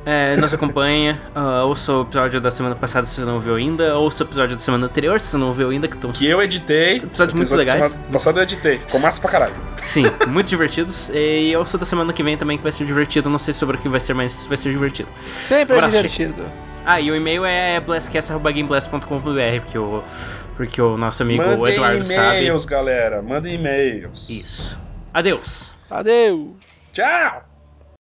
Speaker 1: É, nos (laughs) acompanha, ah, ouça o episódio da semana passada se você não ouviu ainda, ouça o episódio da semana anterior se você não ouviu ainda, que estão
Speaker 3: Que eu editei.
Speaker 1: Episódios muito legais.
Speaker 3: Passado eu editei. Ficou massa pra caralho.
Speaker 1: Sim, (laughs) muito divertidos. E ouça da semana que vem também, que vai ser divertido. Não sei sobre o que vai ser, mas vai ser divertido.
Speaker 2: Sempre é divertido.
Speaker 1: Ah, e o e-mail é blastcast.gameblast.com.br, porque o, porque o nosso amigo
Speaker 3: Mandem
Speaker 1: Eduardo sabe.
Speaker 3: e-mails, galera. Mandem e-mails.
Speaker 1: Isso. Adeus.
Speaker 2: Adeus.
Speaker 3: Tchau!